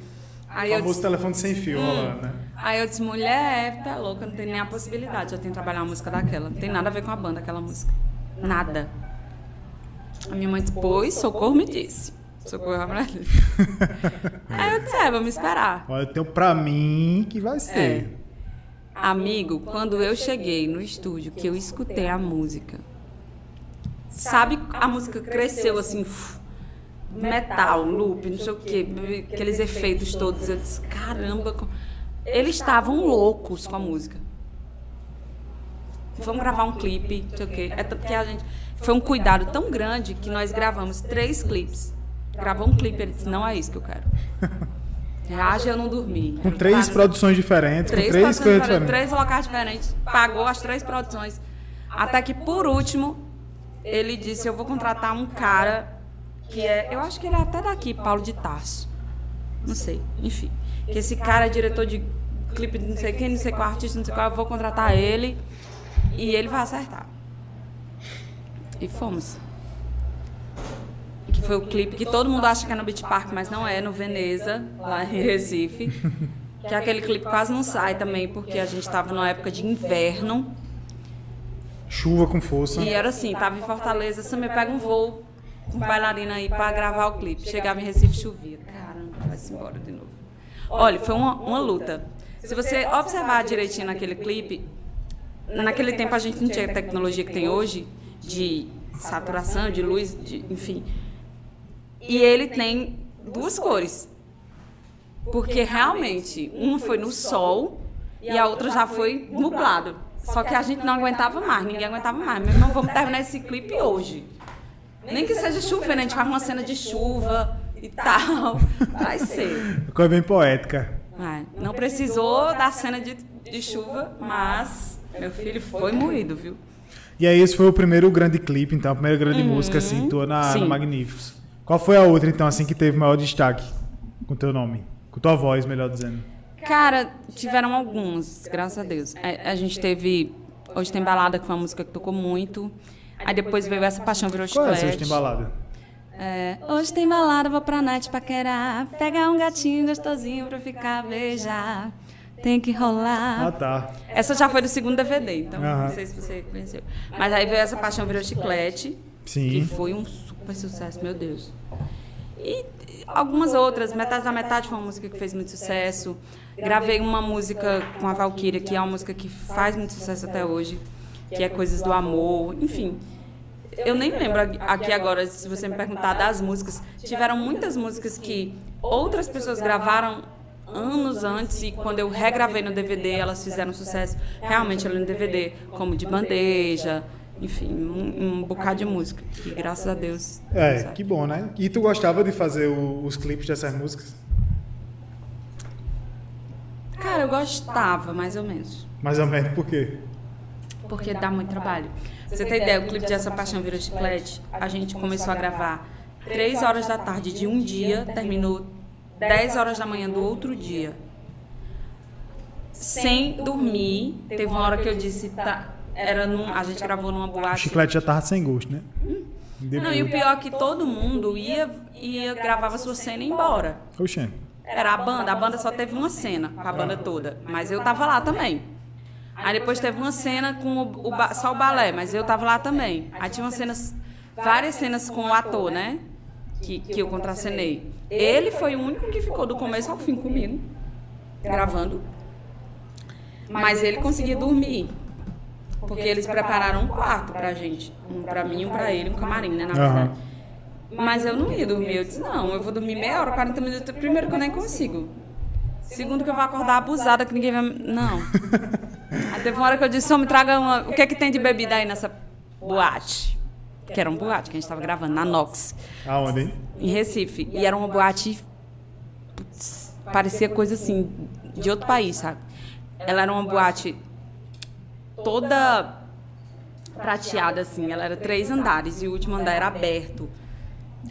Aí o famoso disse, telefone sem fio hum. rolando, né? Aí eu disse, mulher, tá louca, não tem nem a possibilidade. Eu tenho que trabalhar uma música daquela. Não tem nada a ver com a banda, aquela música. Nada. A minha mãe disse, pois, socorro me disse. Socorro pra ele. [laughs] Aí eu disse, é, vamos esperar. Olha, eu tenho pra mim que vai ser. É. Amigo, quando eu cheguei no estúdio, que eu escutei a música, sabe, a música cresceu assim, metal, loop, não sei o quê, aqueles efeitos todos. Eu disse, caramba, eles estavam loucos com a música. Vamos gravar um clipe, não sei o quê. É tanto que a gente foi um cuidado tão grande que nós gravamos três clipes. Gravou um clipe, ele disse, não é isso que eu quero. [laughs] Reage eu não dormi. Com três produções diferentes, três com três produções coisas diferentes, diferentes. Três locais diferentes. Pagou as três produções. Até que, por último, ele disse: Eu vou contratar um cara que é. Eu acho que ele é até daqui, Paulo de Tarso. Não sei. Enfim. Que esse cara é diretor de clipe de não sei quem, não sei qual artista, não sei qual. Eu vou contratar ele e ele vai acertar. E fomos. Que foi o clipe que todo mundo acha que é no Beach Park, mas não é, no Veneza, lá em Recife. [laughs] Que aquele clipe quase não sai também, porque a gente estava numa época de inverno. Chuva com força. E era assim, tava em Fortaleza, você me pega um voo com bailarina aí pra gravar o clipe. Chegava em Recife, chovia. Caramba, vai-se embora de novo. Olha, foi uma, uma luta. Se você observar direitinho naquele clipe, naquele tempo a gente não tinha a tecnologia que tem hoje, de saturação, de luz, de, enfim. E ele tem duas cores. Porque realmente, uma foi no sol e a outra já foi nublado. Só que a gente não aguentava mais, ninguém aguentava mais. Meu irmão, vamos terminar esse [laughs] clipe hoje. Nem que seja chovendo, a gente faz uma cena de chuva e tal. [laughs] Vai ser. Coisa bem poética. Vai. Não precisou da cena de, de chuva, mas meu filho foi moído, viu? E aí, esse foi o primeiro grande clipe, então, a primeira grande música, assim, tua na, Uhum. Sim. no Magníficos. Qual foi a outra, então, assim, que teve maior destaque com teu nome? Com tua voz, melhor dizendo. Cara, tiveram alguns, graças a Deus. A, a gente teve. Hoje tem balada, que foi uma música que tocou muito. Aí depois veio essa paixão, virou Qual é essa chiclete. hoje tem balada? É, hoje tem balada, vou pra night paquerar. Pegar um gatinho gostosinho pra ficar beijar. Tem que rolar. Ah, tá. Essa já foi do segundo DVD, então Aham. não sei se você conheceu. Mas aí veio essa paixão, virou chiclete. Sim. Que foi um super sucesso, meu Deus. E algumas outras, Metade da Metade foi uma música que fez muito sucesso. Gravei uma música com a Valkyria, que é uma música que faz muito sucesso até hoje, que é Coisas do Amor, enfim. Eu nem lembro aqui agora, se você me perguntar das músicas. Tiveram muitas músicas que outras pessoas gravaram anos antes e quando eu regravei no DVD elas fizeram sucesso realmente ali no DVD, como de bandeja, enfim, um, um bocado de música. E graças a Deus. deu É, que bom, né? E tu gostava de fazer o- os clipes dessas músicas? Cara, eu gostava, mais ou menos. Mais ou menos, por quê? Porque dá muito trabalho. Pra Você tem ideia, o clipe de Essa Paixão Vira Chiclete, a gente começou a gravar 3 horas da tarde de um dia, terminou 10 horas da manhã do outro dia. Sem dormir. Teve uma hora que eu disse, tá, era num, a gente gravou numa O boate. chiclete já tava sem gosto, né? Não, e o pior é que todo mundo ia, ia gravava sua cena e ia embora. Oxê. Era a banda, a banda só teve uma cena com a banda toda, mas eu tava lá também. Aí depois teve uma cena com o, o ba- só o balé, mas eu tava lá também. Aí tinha umas cenas, várias cenas com o ator, né? Que, que eu contracenei. Ele foi o único que ficou do começo ao fim comigo, gravando. Mas ele conseguia dormir. Porque eles prepararam um quarto pra gente. Um pra mim, um pra ele, um camarim, né? Na verdade. Mas eu não ia dormir. Eu disse, não, eu vou dormir meia hora, 40 minutos. Primeiro que eu nem consigo. Segundo que eu vou acordar abusada, que ninguém vai... me- Não. [laughs] Aí teve uma hora que eu disse, só me traga uma... O que é que tem de bebida aí nessa boate? Que era um boate que a gente estava gravando, na Nox, Aonde, hein? em Recife. E era uma boate... putz, parecia coisa assim, de outro país, sabe? Ela era uma boate toda prateada, assim. Ela era três andares e o último andar era aberto.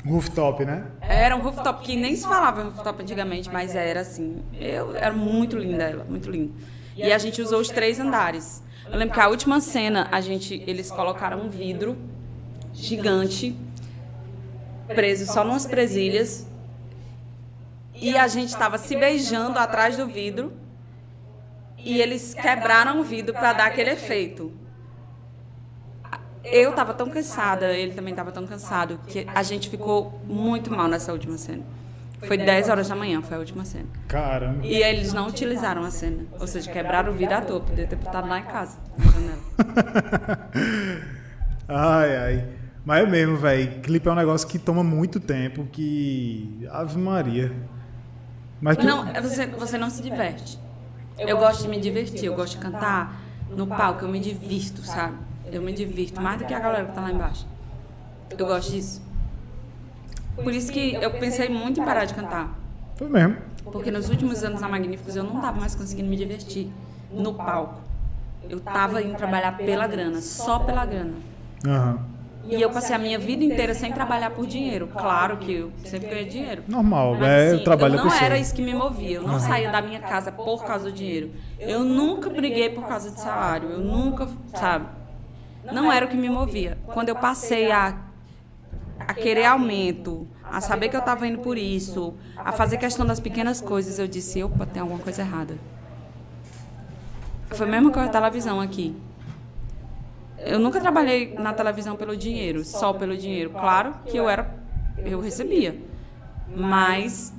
Rooftop, né? Era um rooftop que nem se falava rooftop antigamente, mas era assim. Eu, era muito linda ela, muito linda. E a gente usou os três andares. Eu lembro que a última cena, a gente, eles colocaram um vidro gigante, preso só numas presilhas. E a gente estava se beijando atrás do vidro. E eles quebraram o vidro para dar aquele efeito. Eu tava tão cansada, ele também tava tão cansado, que a gente ficou muito mal nessa última cena. Foi 10 horas da manhã, foi a última cena. Caramba. E eles não utilizaram a cena. Ou seja, quebraram o vidro à toa, podia ter botado lá em casa, [laughs] na janela. Ai, ai. Mas é mesmo, velho. Clipe é um negócio que toma muito tempo, que. Ave Maria. Mas que. Não, é você, você não se diverte. Eu gosto de me divertir, eu gosto de cantar no palco, eu me divirto, sabe? Eu me divirto mais do que a galera que tá lá embaixo. Eu gosto disso. Por isso que eu pensei muito em parar de cantar. Foi mesmo. Porque nos últimos anos na Magníficos eu não estava mais conseguindo me divertir no palco. Eu estava indo trabalhar pela grana, só pela grana. Aham. E eu passei a minha vida inteira sem trabalhar por dinheiro. Claro que eu sempre ganhei dinheiro. Normal, Mas, é assim, o trabalho eu não era isso que me movia. Eu não saía da minha casa por causa do dinheiro. Eu nunca briguei por causa de salário. Eu nunca, sabe? Não era o que me movia. Quando eu passei a, a querer aumento, a saber que eu estava indo por isso, a fazer questão das pequenas coisas, eu disse, opa, tem alguma coisa errada. Foi mesmo com a televisão aqui. Eu nunca trabalhei na televisão pelo dinheiro, só pelo dinheiro. Claro que eu era, eu recebia. Mas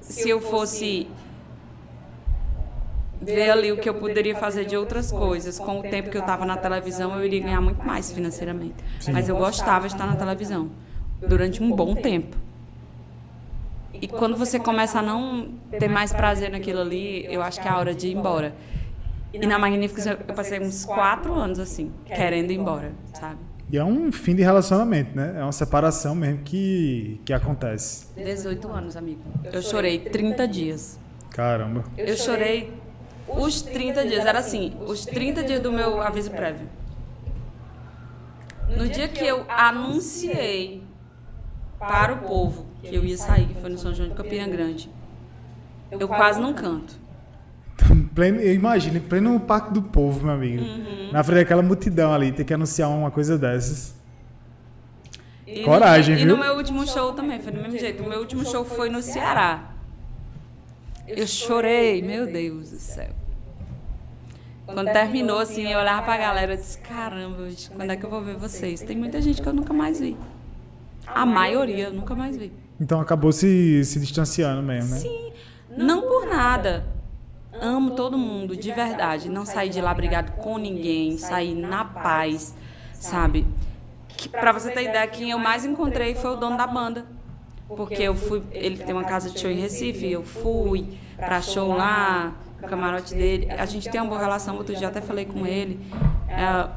se eu fosse ver ali o que eu poderia fazer de outras coisas, com o tempo que eu estava na televisão, eu iria ganhar muito mais financeiramente. Mas eu gostava de estar na televisão durante um bom tempo. E quando você começa a não ter mais prazer naquilo ali, eu acho que é a hora de ir embora. E na Magníficos eu eu passei uns quatro anos assim, querendo ir embora, sabe? E é um fim de relacionamento, né? É uma separação mesmo que, que acontece. 18 anos, amigo. Eu chorei 30 dias. Caramba. Eu chorei os 30 dias. Era assim, os 30 dias do meu aviso prévio. No dia que eu anunciei para o povo que eu ia sair, que foi no São João de Campina Grande, eu quase não canto. Pleno, eu imagino, em pleno Parque do Povo, meu amigo. Uhum. Na frente daquela multidão ali, ter que anunciar uma coisa dessas. E Coragem, no, E viu? no meu último show também, foi do mesmo jeito. O meu último show foi no Ceará. Eu chorei, meu Deus do céu. Quando terminou, assim, eu olhava pra galera e disse, caramba, quando é que eu vou ver vocês? Tem muita gente que eu nunca mais vi. A maioria eu nunca mais vi. Então acabou se, se distanciando mesmo, né? Sim, não por nada. Amo todo mundo, de verdade. Não saí de lá brigado com ninguém, saí na paz, sabe? Que, pra você ter ideia, quem eu mais encontrei foi o dono da banda. Porque eu fui, ele tem uma casa de show em Recife, eu fui pra show lá, no camarote dele. A gente tem uma boa relação, outro dia até falei com ele. É,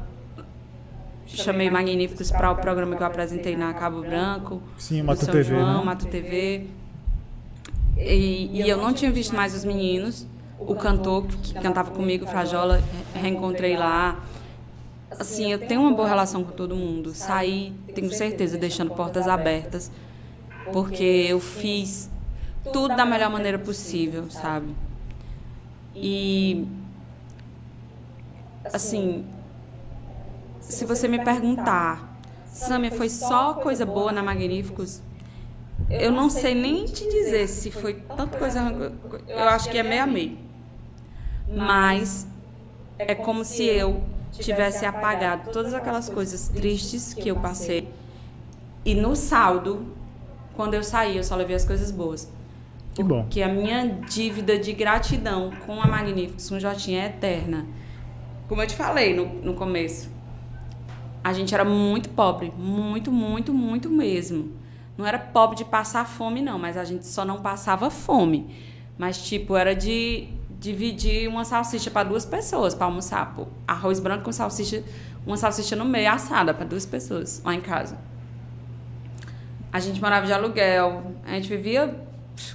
chamei Magníficos para o programa que eu apresentei na Cabo Branco. Sim, Mato São TV, João, né? Mato TV. E, e eu não tinha visto mais os meninos. O cantor que cantava comigo, Frajola, re- reencontrei lá. Assim, eu tenho uma boa relação com todo mundo. Saí, tenho certeza, deixando portas abertas. Porque eu fiz tudo da melhor maneira possível, sabe? E. Assim. Se você me perguntar, Samia, foi só coisa boa na Magníficos? Eu não sei nem te dizer se foi tanta coisa. Eu acho que é meio a meio. Mas é como se eu tivesse apagado todas aquelas coisas tristes que eu passei. E no saldo, quando eu saí, eu só levei as coisas boas. Que bom. Porque a minha dívida de gratidão com a Magníficos, com o Jotinha, é eterna. Como eu te falei no, no começo, a gente era muito pobre. Muito, muito, muito mesmo. Não era pobre de passar fome, não, mas a gente só não passava fome. Mas, tipo, era de dividir uma salsicha para duas pessoas para almoçar. Pô. Arroz branco com salsicha, uma salsicha no meio assada para duas pessoas lá em casa. A gente morava de aluguel, a gente vivia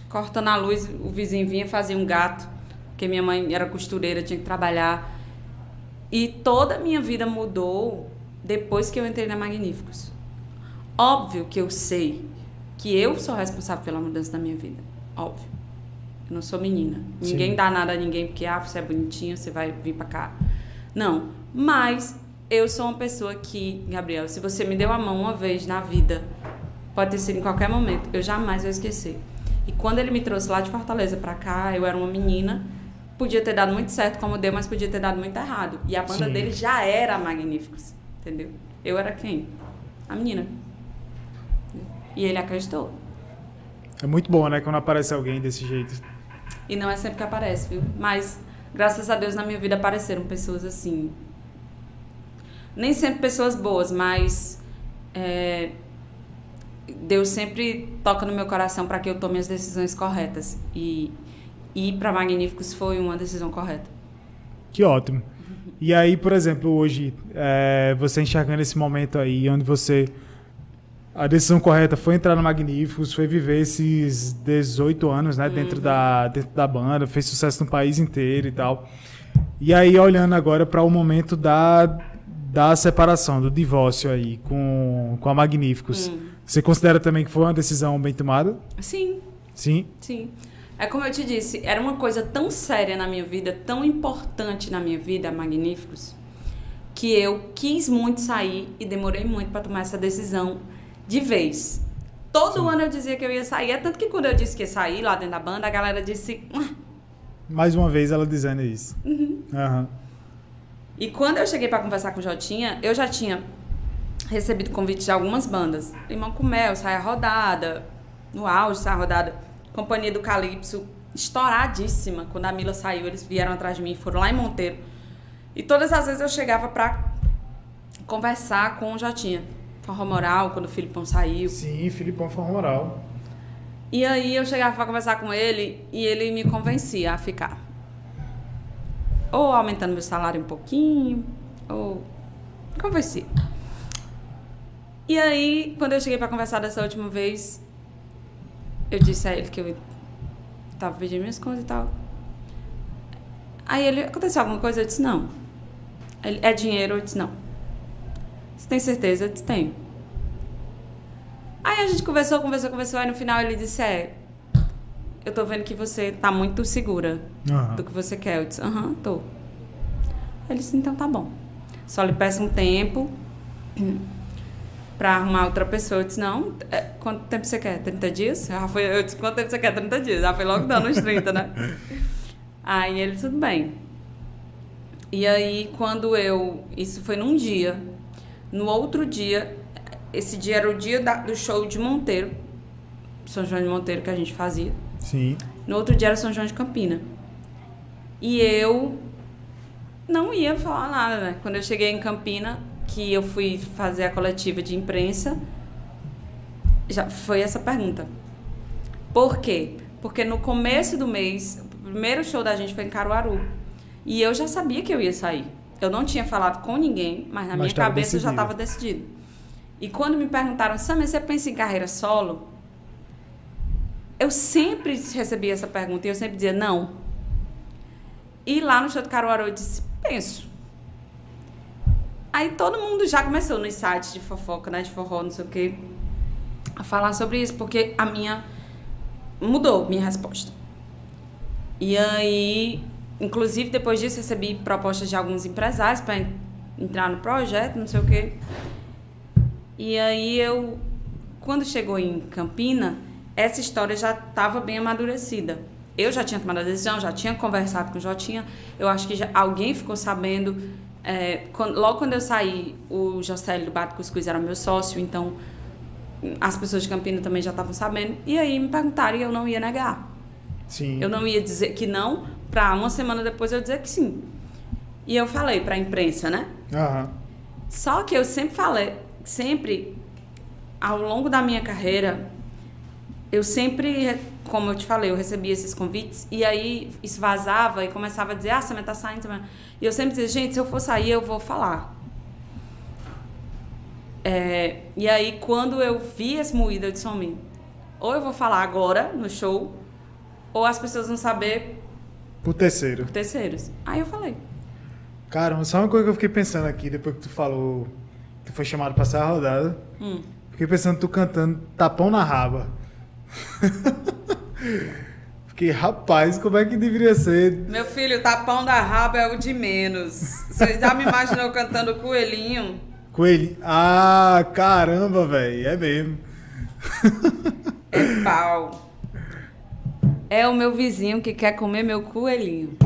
cortando a luz, o vizinho vinha fazia um gato, porque minha mãe era costureira, tinha que trabalhar. E toda a minha vida mudou depois que eu entrei na Magníficos. Óbvio que eu sei que eu sou responsável pela mudança da minha vida. Óbvio. Não sou menina. Sim. Ninguém dá nada a ninguém porque, ah, você é bonitinha, você vai vir pra cá. Não. Mas eu sou uma pessoa que, Gabriel, se você me deu a mão uma vez na vida, pode ter sido em qualquer momento, eu jamais vou esquecer. E quando ele me trouxe lá de Fortaleza pra cá, eu era uma menina, podia ter dado muito certo como deu, mas podia ter dado muito errado. E a banda Sim. dele já era Magníficos, entendeu? Eu era quem? A menina. E ele acreditou. É muito bom, né? Quando aparece alguém desse jeito. E não é sempre que aparece, viu? Mas, graças a Deus, na minha vida apareceram pessoas assim. Nem sempre pessoas boas, mas. é, Deus sempre toca no meu coração para que eu tome as decisões corretas. E ir para Magníficos foi uma decisão correta. Que ótimo. E aí, por exemplo, hoje, é, você enxergando esse momento aí, onde você a decisão correta foi entrar no Magníficos, foi viver esses 18 anos, né, dentro, da, dentro da banda, fez sucesso no país inteiro e tal. E aí, olhando agora para o momento da, da separação, do divórcio aí com, com a Magníficos, você considera também que foi uma decisão bem tomada? Sim, Sim? sim. É como eu te disse, era uma coisa tão séria na minha vida, tão importante na minha vida, Magníficos, que eu quis muito sair e demorei muito para tomar essa decisão de vez. Todo ano eu dizia que eu ia sair, é tanto que quando eu disse que ia sair lá dentro da banda, a galera disse. "Ah, Mais uma vez ela dizendo isso. Aham. E quando eu cheguei pra conversar com o Jotinha, eu já tinha recebido convite de algumas bandas. Limão com Mel, Saia Rodada, no auge, Saia Rodada, Companhia do Calypso, estouradíssima. Quando a Mila saiu, eles vieram atrás de mim, foram lá em Monteiro. E todas as vezes eu chegava pra conversar com o Jotinha. Forró Moral, quando o Filipão saiu. Sim, Filipão foi moral. E aí eu chegava pra conversar com ele e ele me convencia a ficar. Ou aumentando meu salário um pouquinho, ou convencia. E aí, quando eu cheguei pra conversar dessa última vez, eu disse a ele que eu tava pedindo minhas contas e tal. Aí ele, aconteceu alguma coisa? Eu disse, não. Ele, é dinheiro? Eu disse, não. Você tem certeza? Eu disse, tenho. Aí a gente conversou, conversou, conversou. Aí no final ele disse: É, eu tô vendo que você tá muito segura Aham. do que você quer. Eu disse: Aham, tô. Ele disse: Então tá bom. Só lhe peço um tempo pra arrumar outra pessoa. Eu disse: Não, é, quanto tempo você quer? 30 dias? Já foi, eu disse: Quanto tempo você quer? 30 dias. Já foi logo dando uns 30, né? Aí ele: Tudo bem. E aí, quando eu. Isso foi num dia. No outro dia, esse dia era o dia da- do show de Monteiro, São João de Monteiro que a gente fazia. Sim. No outro dia era São João de Campina. E eu não ia falar nada, né? Quando eu cheguei em Campina, que eu fui fazer a coletiva de imprensa, já foi essa pergunta. Por quê? Porque no começo do mês, o primeiro show da gente foi em Caruaru. E eu já sabia que eu ia sair. Eu não tinha falado com ninguém, mas na Mas minha cabeça já decidido. estava decidido. E quando me perguntaram, Samia, você pensa em carreira solo? Eu sempre recebia essa pergunta e eu sempre dizia não. E lá no show de Caruaru eu disse, penso. Aí todo mundo já começou nos sites de fofoca, né? De forró, não sei o quê, a falar sobre isso, porque a minha. mudou minha resposta. E aí, inclusive depois disso, recebi propostas de alguns empresários para entrar no projeto, não sei o quê. E aí eu, quando chegou em Campina, essa história já estava bem amadurecida. Eu já tinha tomado a decisão, já tinha conversado com o Jotinha. Eu acho que já, alguém ficou sabendo. é, quando- logo quando eu saí, o Jocélio do Bato Cuscuz era meu sócio, então as pessoas de Campina também já estavam sabendo. E aí me perguntaram e eu não ia negar. Sim. Eu não ia dizer que não, para uma semana depois eu dizer que sim. E eu falei para a imprensa, né? Aham. Só que eu sempre falei, sempre, ao longo da minha carreira, eu sempre, como eu te falei, eu recebia esses convites e aí isso vazava e começava a dizer, ah, Samia tá saindo, Samia. E eu sempre dizia, gente, se eu for sair, eu vou falar. É, e aí, quando eu vi esse moído, eu disse, homem, ou eu vou falar agora, no show, ou as pessoas vão saber Pro terceiro. por terceiros. Aí eu falei. Cara, só uma coisa que eu fiquei pensando aqui, depois que tu falou que foi chamado pra sair a rodada. Hum. Fiquei pensando tu cantando tapão na raba. [laughs] Fiquei, rapaz, como é que deveria ser? Meu filho, tapão da raba é o de menos. Você já me imaginou cantando coelhinho? Coelho. Ah, caramba, velho. É mesmo. É pau. É o meu vizinho que quer comer meu coelhinho.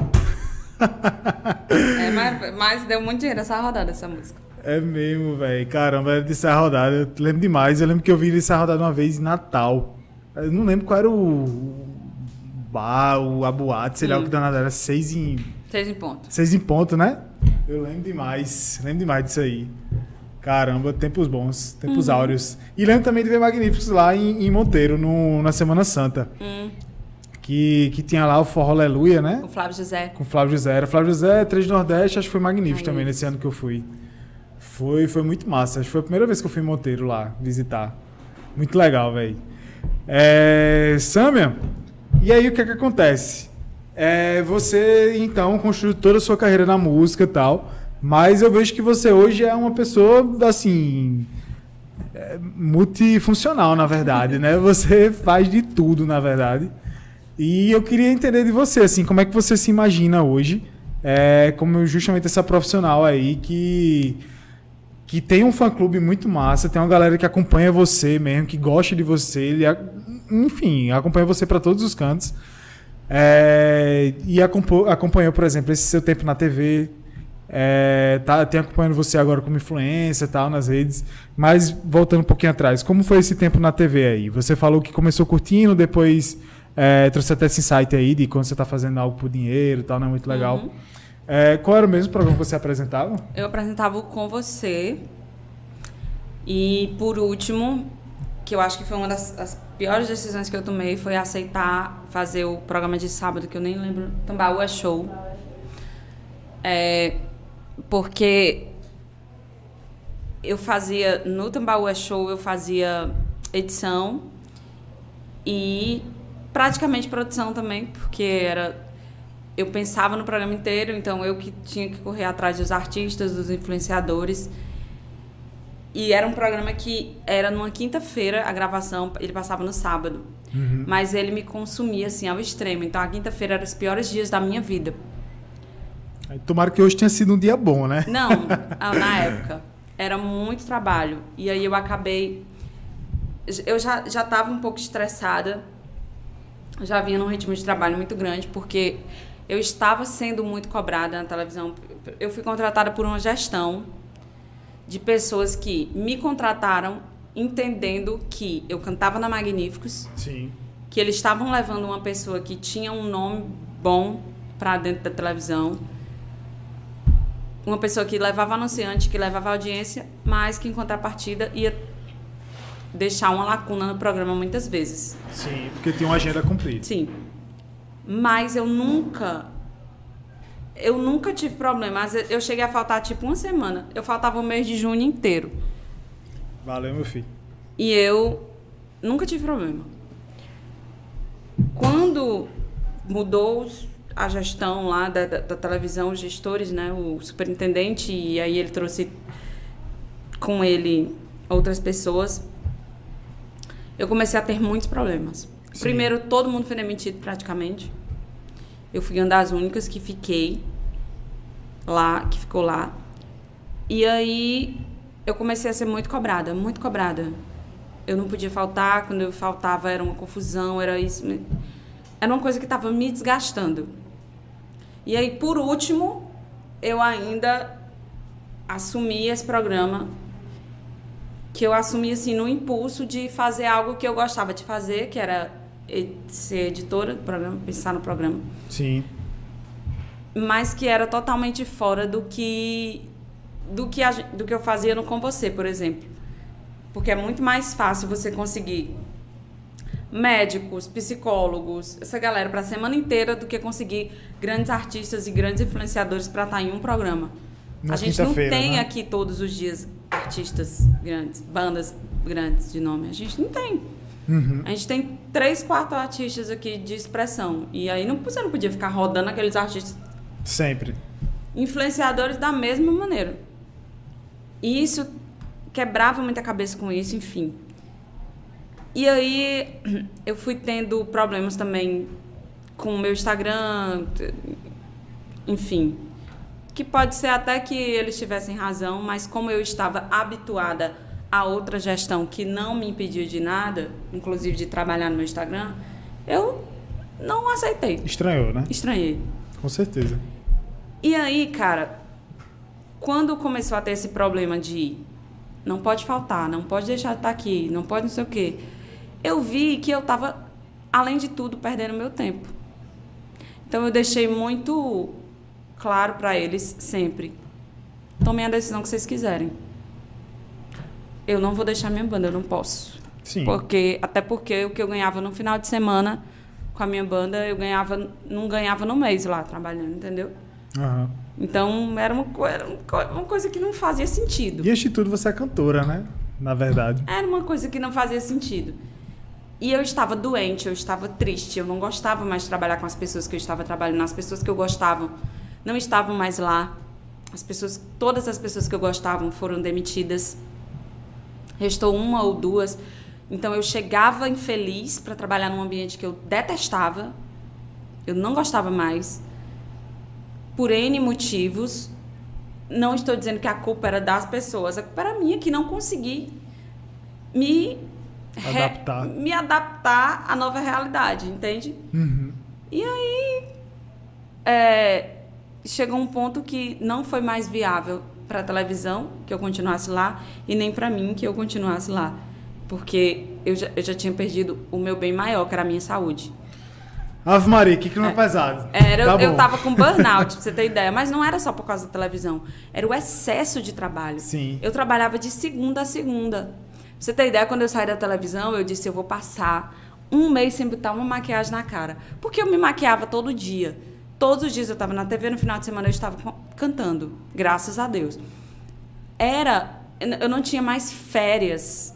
[laughs] É, mas, mas deu muito dinheiro essa rodada, essa música. É mesmo, velho. Caramba, é de sair a rodada. Eu lembro demais. Eu lembro que eu vi ele sair a rodada uma vez em Natal. Eu não lembro qual era o o bar, o, a boate, sei lá Hum. o que danado era. Seis em, Seis em ponto. seis em ponto, né? Eu lembro demais. Lembro demais disso aí. Caramba, tempos bons, tempos Uhum. áureos. E lembro também de ver Magníficos lá em, em Monteiro, no, na Semana Santa. Hum, Que, que tinha lá o Forró Aleluia, né? o Flávio José. Com o Flávio José. Era Flávio José, Três do Nordeste, acho que foi magnífico também Magnífico. nesse ano que eu fui. Foi, foi muito massa. Acho que foi a primeira vez que eu fui em Monteiro lá visitar. Muito legal, velho. É, Samia, e aí o que é que acontece? É, você, então, construiu toda a sua carreira na música e tal, mas eu vejo que você hoje é uma pessoa, assim, é, multifuncional, na verdade, né? [laughs] Você faz de tudo, na verdade. E eu queria entender de você, assim, como é que você se imagina hoje, é, como justamente essa profissional aí que que tem um fã-clube muito massa, tem uma galera que acompanha você mesmo, que gosta de você, ele, enfim, acompanha você para todos os cantos. É, e acompanhou, por exemplo, esse seu tempo na TV, é, tá, tem acompanhando você agora como influência tal nas redes. Mas voltando um pouquinho atrás, como foi esse tempo na TV aí? Você falou que começou curtindo, depois é, trouxe até esse insight aí de quando você está fazendo algo por dinheiro tal, não é muito legal. Uhum. É, qual era o mesmo programa que você apresentava? Eu apresentava o Com Você. E, por último, que eu acho que foi uma das piores decisões que eu tomei, foi aceitar fazer o programa de sábado, que eu nem lembro, Tambaú é Show. É, porque eu fazia, no Tambaú é Show, eu fazia edição e praticamente produção também, porque era eu pensava no programa inteiro, então eu que tinha que correr atrás dos artistas, dos influenciadores. E era um programa que era numa quinta-feira a gravação, ele passava no sábado. Uhum. Mas ele me consumia assim ao extremo. Então a quinta-feira era os piores dias da minha vida. Tomara que hoje tenha sido um dia bom, né? Não, [laughs] na época. Era muito trabalho. E aí eu acabei. Eu já estava um pouco estressada. Já vinha num ritmo de trabalho muito grande, porque eu estava sendo muito cobrada na televisão. Eu fui contratada por uma gestão de pessoas que me contrataram entendendo que eu cantava na Magníficos. Sim. Que eles estavam levando uma pessoa que tinha um nome bom para dentro da televisão. Uma pessoa que levava anunciante, que levava audiência, mas que em contrapartida ia deixar uma lacuna no programa muitas vezes. Sim, porque tinha uma agenda cumprida. Sim. Mas eu nunca. Eu nunca tive problema. Eu cheguei a faltar tipo uma semana. Eu faltava o mês de junho inteiro. Valeu, meu filho. E eu nunca tive problema. Quando mudou a gestão lá da, da, da, televisão, os gestores, né, o superintendente, e aí ele trouxe com ele outras pessoas, eu comecei a ter muitos problemas. Sim. Primeiro, todo mundo foi demitido praticamente. Eu fui uma das únicas que fiquei lá, que ficou lá. E aí eu comecei a ser muito cobrada, muito cobrada. Eu não podia faltar, quando eu faltava era uma confusão, era isso. Era uma coisa que estava me desgastando. E aí, por último, eu ainda assumi esse programa que eu assumi assim no impulso de fazer algo que eu gostava de fazer, que era ser editora do programa, pensar no programa. Sim. Mas que era totalmente fora do que do que, a, do que eu fazia no Com Você, por exemplo. Porque é muito mais fácil você conseguir médicos, psicólogos, essa galera para a semana inteira do que conseguir grandes artistas e grandes influenciadores para estar em um programa. Na a gente não tem né? aqui todos os dias artistas grandes, bandas grandes de nome. A gente não tem. Uhum. A gente tem três, quatro artistas aqui de expressão. E aí não, você não podia ficar rodando aqueles artistas. Sempre. Influenciadores da mesma maneira. E isso quebrava muita cabeça com isso, enfim. E aí eu fui tendo problemas também com o meu Instagram, enfim. Que pode ser até que eles tivessem razão, mas como eu estava habituada a outra gestão que não me impediu de nada, inclusive de trabalhar no meu Instagram, eu não aceitei. Estranhou, né? Estranhei. Com certeza. E aí, cara, quando começou a ter esse problema de não pode faltar, não pode deixar de estar aqui, não pode não sei o quê, eu vi que eu estava, além de tudo, perdendo meu tempo. Então eu deixei muito claro para eles sempre: tomem a decisão que vocês quiserem eu não vou deixar minha banda, eu não posso. Sim. Porque, até porque o que eu ganhava no final de semana com a minha banda, eu ganhava, não ganhava no mês lá trabalhando, entendeu? Uhum. Então era uma, era uma coisa que não fazia sentido. E de tudo, você é cantora, né? na verdade. Era uma coisa que não fazia sentido. E eu estava doente, eu estava triste, eu não gostava mais de trabalhar com as pessoas que eu estava trabalhando, as pessoas que eu gostava não estavam mais lá. As pessoas, todas as pessoas que eu gostava foram demitidas. Restou uma ou duas. Então eu chegava infeliz para trabalhar num ambiente que eu detestava. Eu não gostava mais. Por N motivos. Não estou dizendo que a culpa era das pessoas, a culpa era minha que não consegui me Adaptar. re- me adaptar à nova realidade, entende? Uhum. E aí é, chegou um ponto que não foi mais viável para a televisão que eu continuasse lá e nem para mim que eu continuasse lá, porque eu já, eu já tinha perdido o meu bem maior, que era a minha saúde. Ave Maria, que clima pesado. Era, tá eu, eu bom. tava com burnout, pra você ter [laughs] ideia, mas não era só por causa da televisão, era o excesso de trabalho. Sim. Eu trabalhava de segunda a segunda. Pra você ter ideia, quando eu saí da televisão, eu disse, eu vou passar um mês sem botar uma maquiagem na cara. Porque eu me maquiava todo dia. Todos os dias eu estava na TV, no final de semana eu estava cantando, graças a Deus. Era, eu não tinha mais férias.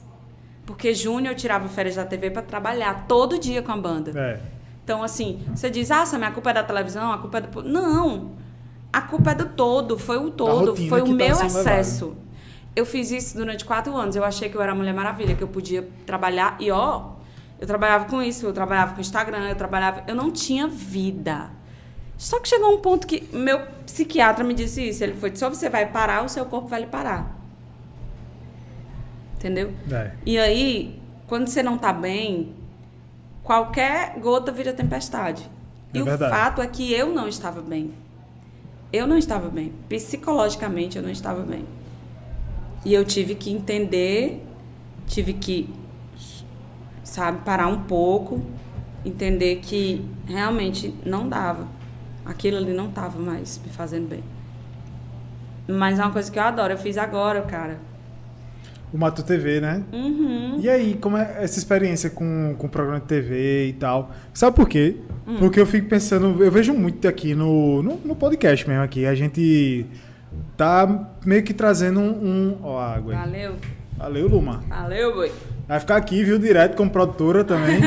Porque junho eu tirava férias da TV para trabalhar todo dia com a banda. É. Então, assim, você diz, ah, Sam, a culpa é da televisão, a culpa é do. Não! A culpa é do todo, foi o todo, foi o tá meu excesso. Eu fiz isso durante quatro anos. Eu achei que eu era Mulher Maravilha, que eu podia trabalhar. E ó, eu trabalhava com isso, eu trabalhava com Instagram, eu trabalhava. Eu não tinha vida. Só que chegou um ponto que meu psiquiatra me disse isso. Ele foi: só você vai parar, o seu corpo vai lhe parar. Entendeu? É. E aí, quando você não tá bem, qualquer gota vira tempestade. É e o verdade. fato é que eu não estava bem. Eu não estava bem. Psicologicamente, eu não estava bem. E eu tive que entender, tive que, sabe, parar um pouco, entender que realmente não dava. Aquilo ali não estava mais me fazendo bem. Mas é uma coisa que eu adoro. Eu fiz agora, cara. O Mato TV, né? Uhum. E aí, como é essa experiência com, com o programa de TV e tal? Sabe por quê? Hum. Porque eu fico pensando, eu vejo muito aqui no, no, no podcast mesmo aqui, a gente tá meio que trazendo um... um ó, água. Valeu. Valeu, Luma. Valeu, boi. Vai ficar aqui, viu, direto como produtora também.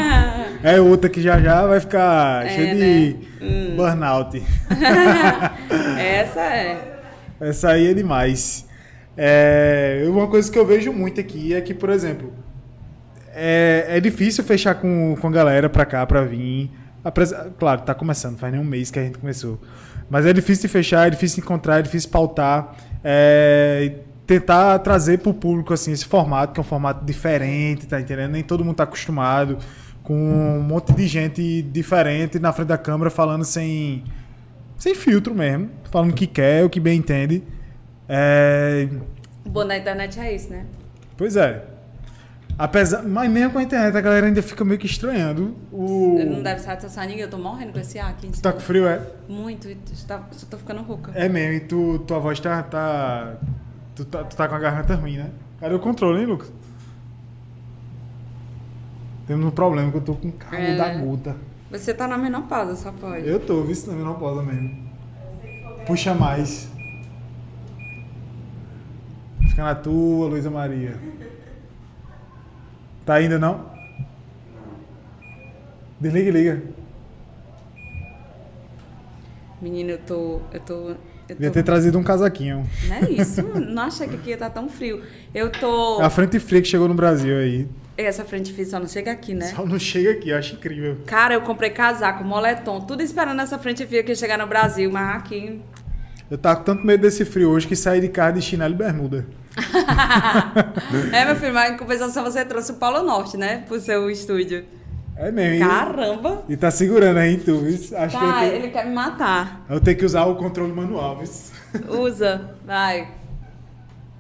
é outra que já já vai ficar É, cheia né? de burnout. [laughs] Essa é. Essa aí é demais. É, uma coisa que eu vejo muito aqui é que, por exemplo, é, é difícil fechar com, com a galera pra cá, pra vir. Claro, tá começando, faz nem um mês que a gente começou. Mas é difícil de fechar, é difícil de encontrar, é difícil pautar. É, tentar trazer pro público assim, esse formato, que é um formato diferente, tá entendendo? Nem todo mundo tá acostumado com um monte de gente diferente na frente da câmera falando sem, sem filtro mesmo, falando o que quer, o que bem entende. É, O bom da internet é isso, né? pois é. Apesar, mas mesmo com a internet a galera ainda fica meio que estranhando o. Não deve satisfazer ninguém. Eu tô morrendo com esse ar aqui. Tu tá com frio, é? Muito. tá- já tô ficando rouca. É mesmo, e tu, tua voz tá, tá, tu tá. Tu tá com a garganta ruim, né? Cadê o controle, hein, Lucas? Temos um problema que eu tô com calo É, da gota. Você tá na menopausa, só pode. Eu tô, vi se não pausa mesmo. Puxa mais. Fica na tua, Luísa Maria. Tá ainda não? Desliga e liga. Menina, eu tô. Eu tô. Eu Devia tô ter trazido um casaquinho. Não é isso? Não achei que aqui ia estar tão frio. Eu tô. É a frente fria que chegou no Brasil aí. Essa frente fria só não chega aqui, né? Só não chega aqui, eu acho incrível. Cara, eu comprei casaco, moletom, tudo esperando essa frente fria que ia chegar no Brasil, mas aqui. Eu tava com tanto medo desse frio hoje que saí de casa de chinelo e bermuda. [laughs] é, meu filho, mas em compensação você trouxe o Polo Norte, né? Pro seu estúdio. É mesmo. e- Caramba! E tá segurando aí, tu. viu? Acho que Tá, tenho, ele quer me matar. eu tenho que usar o controle manual, viu? [laughs] Usa, vai.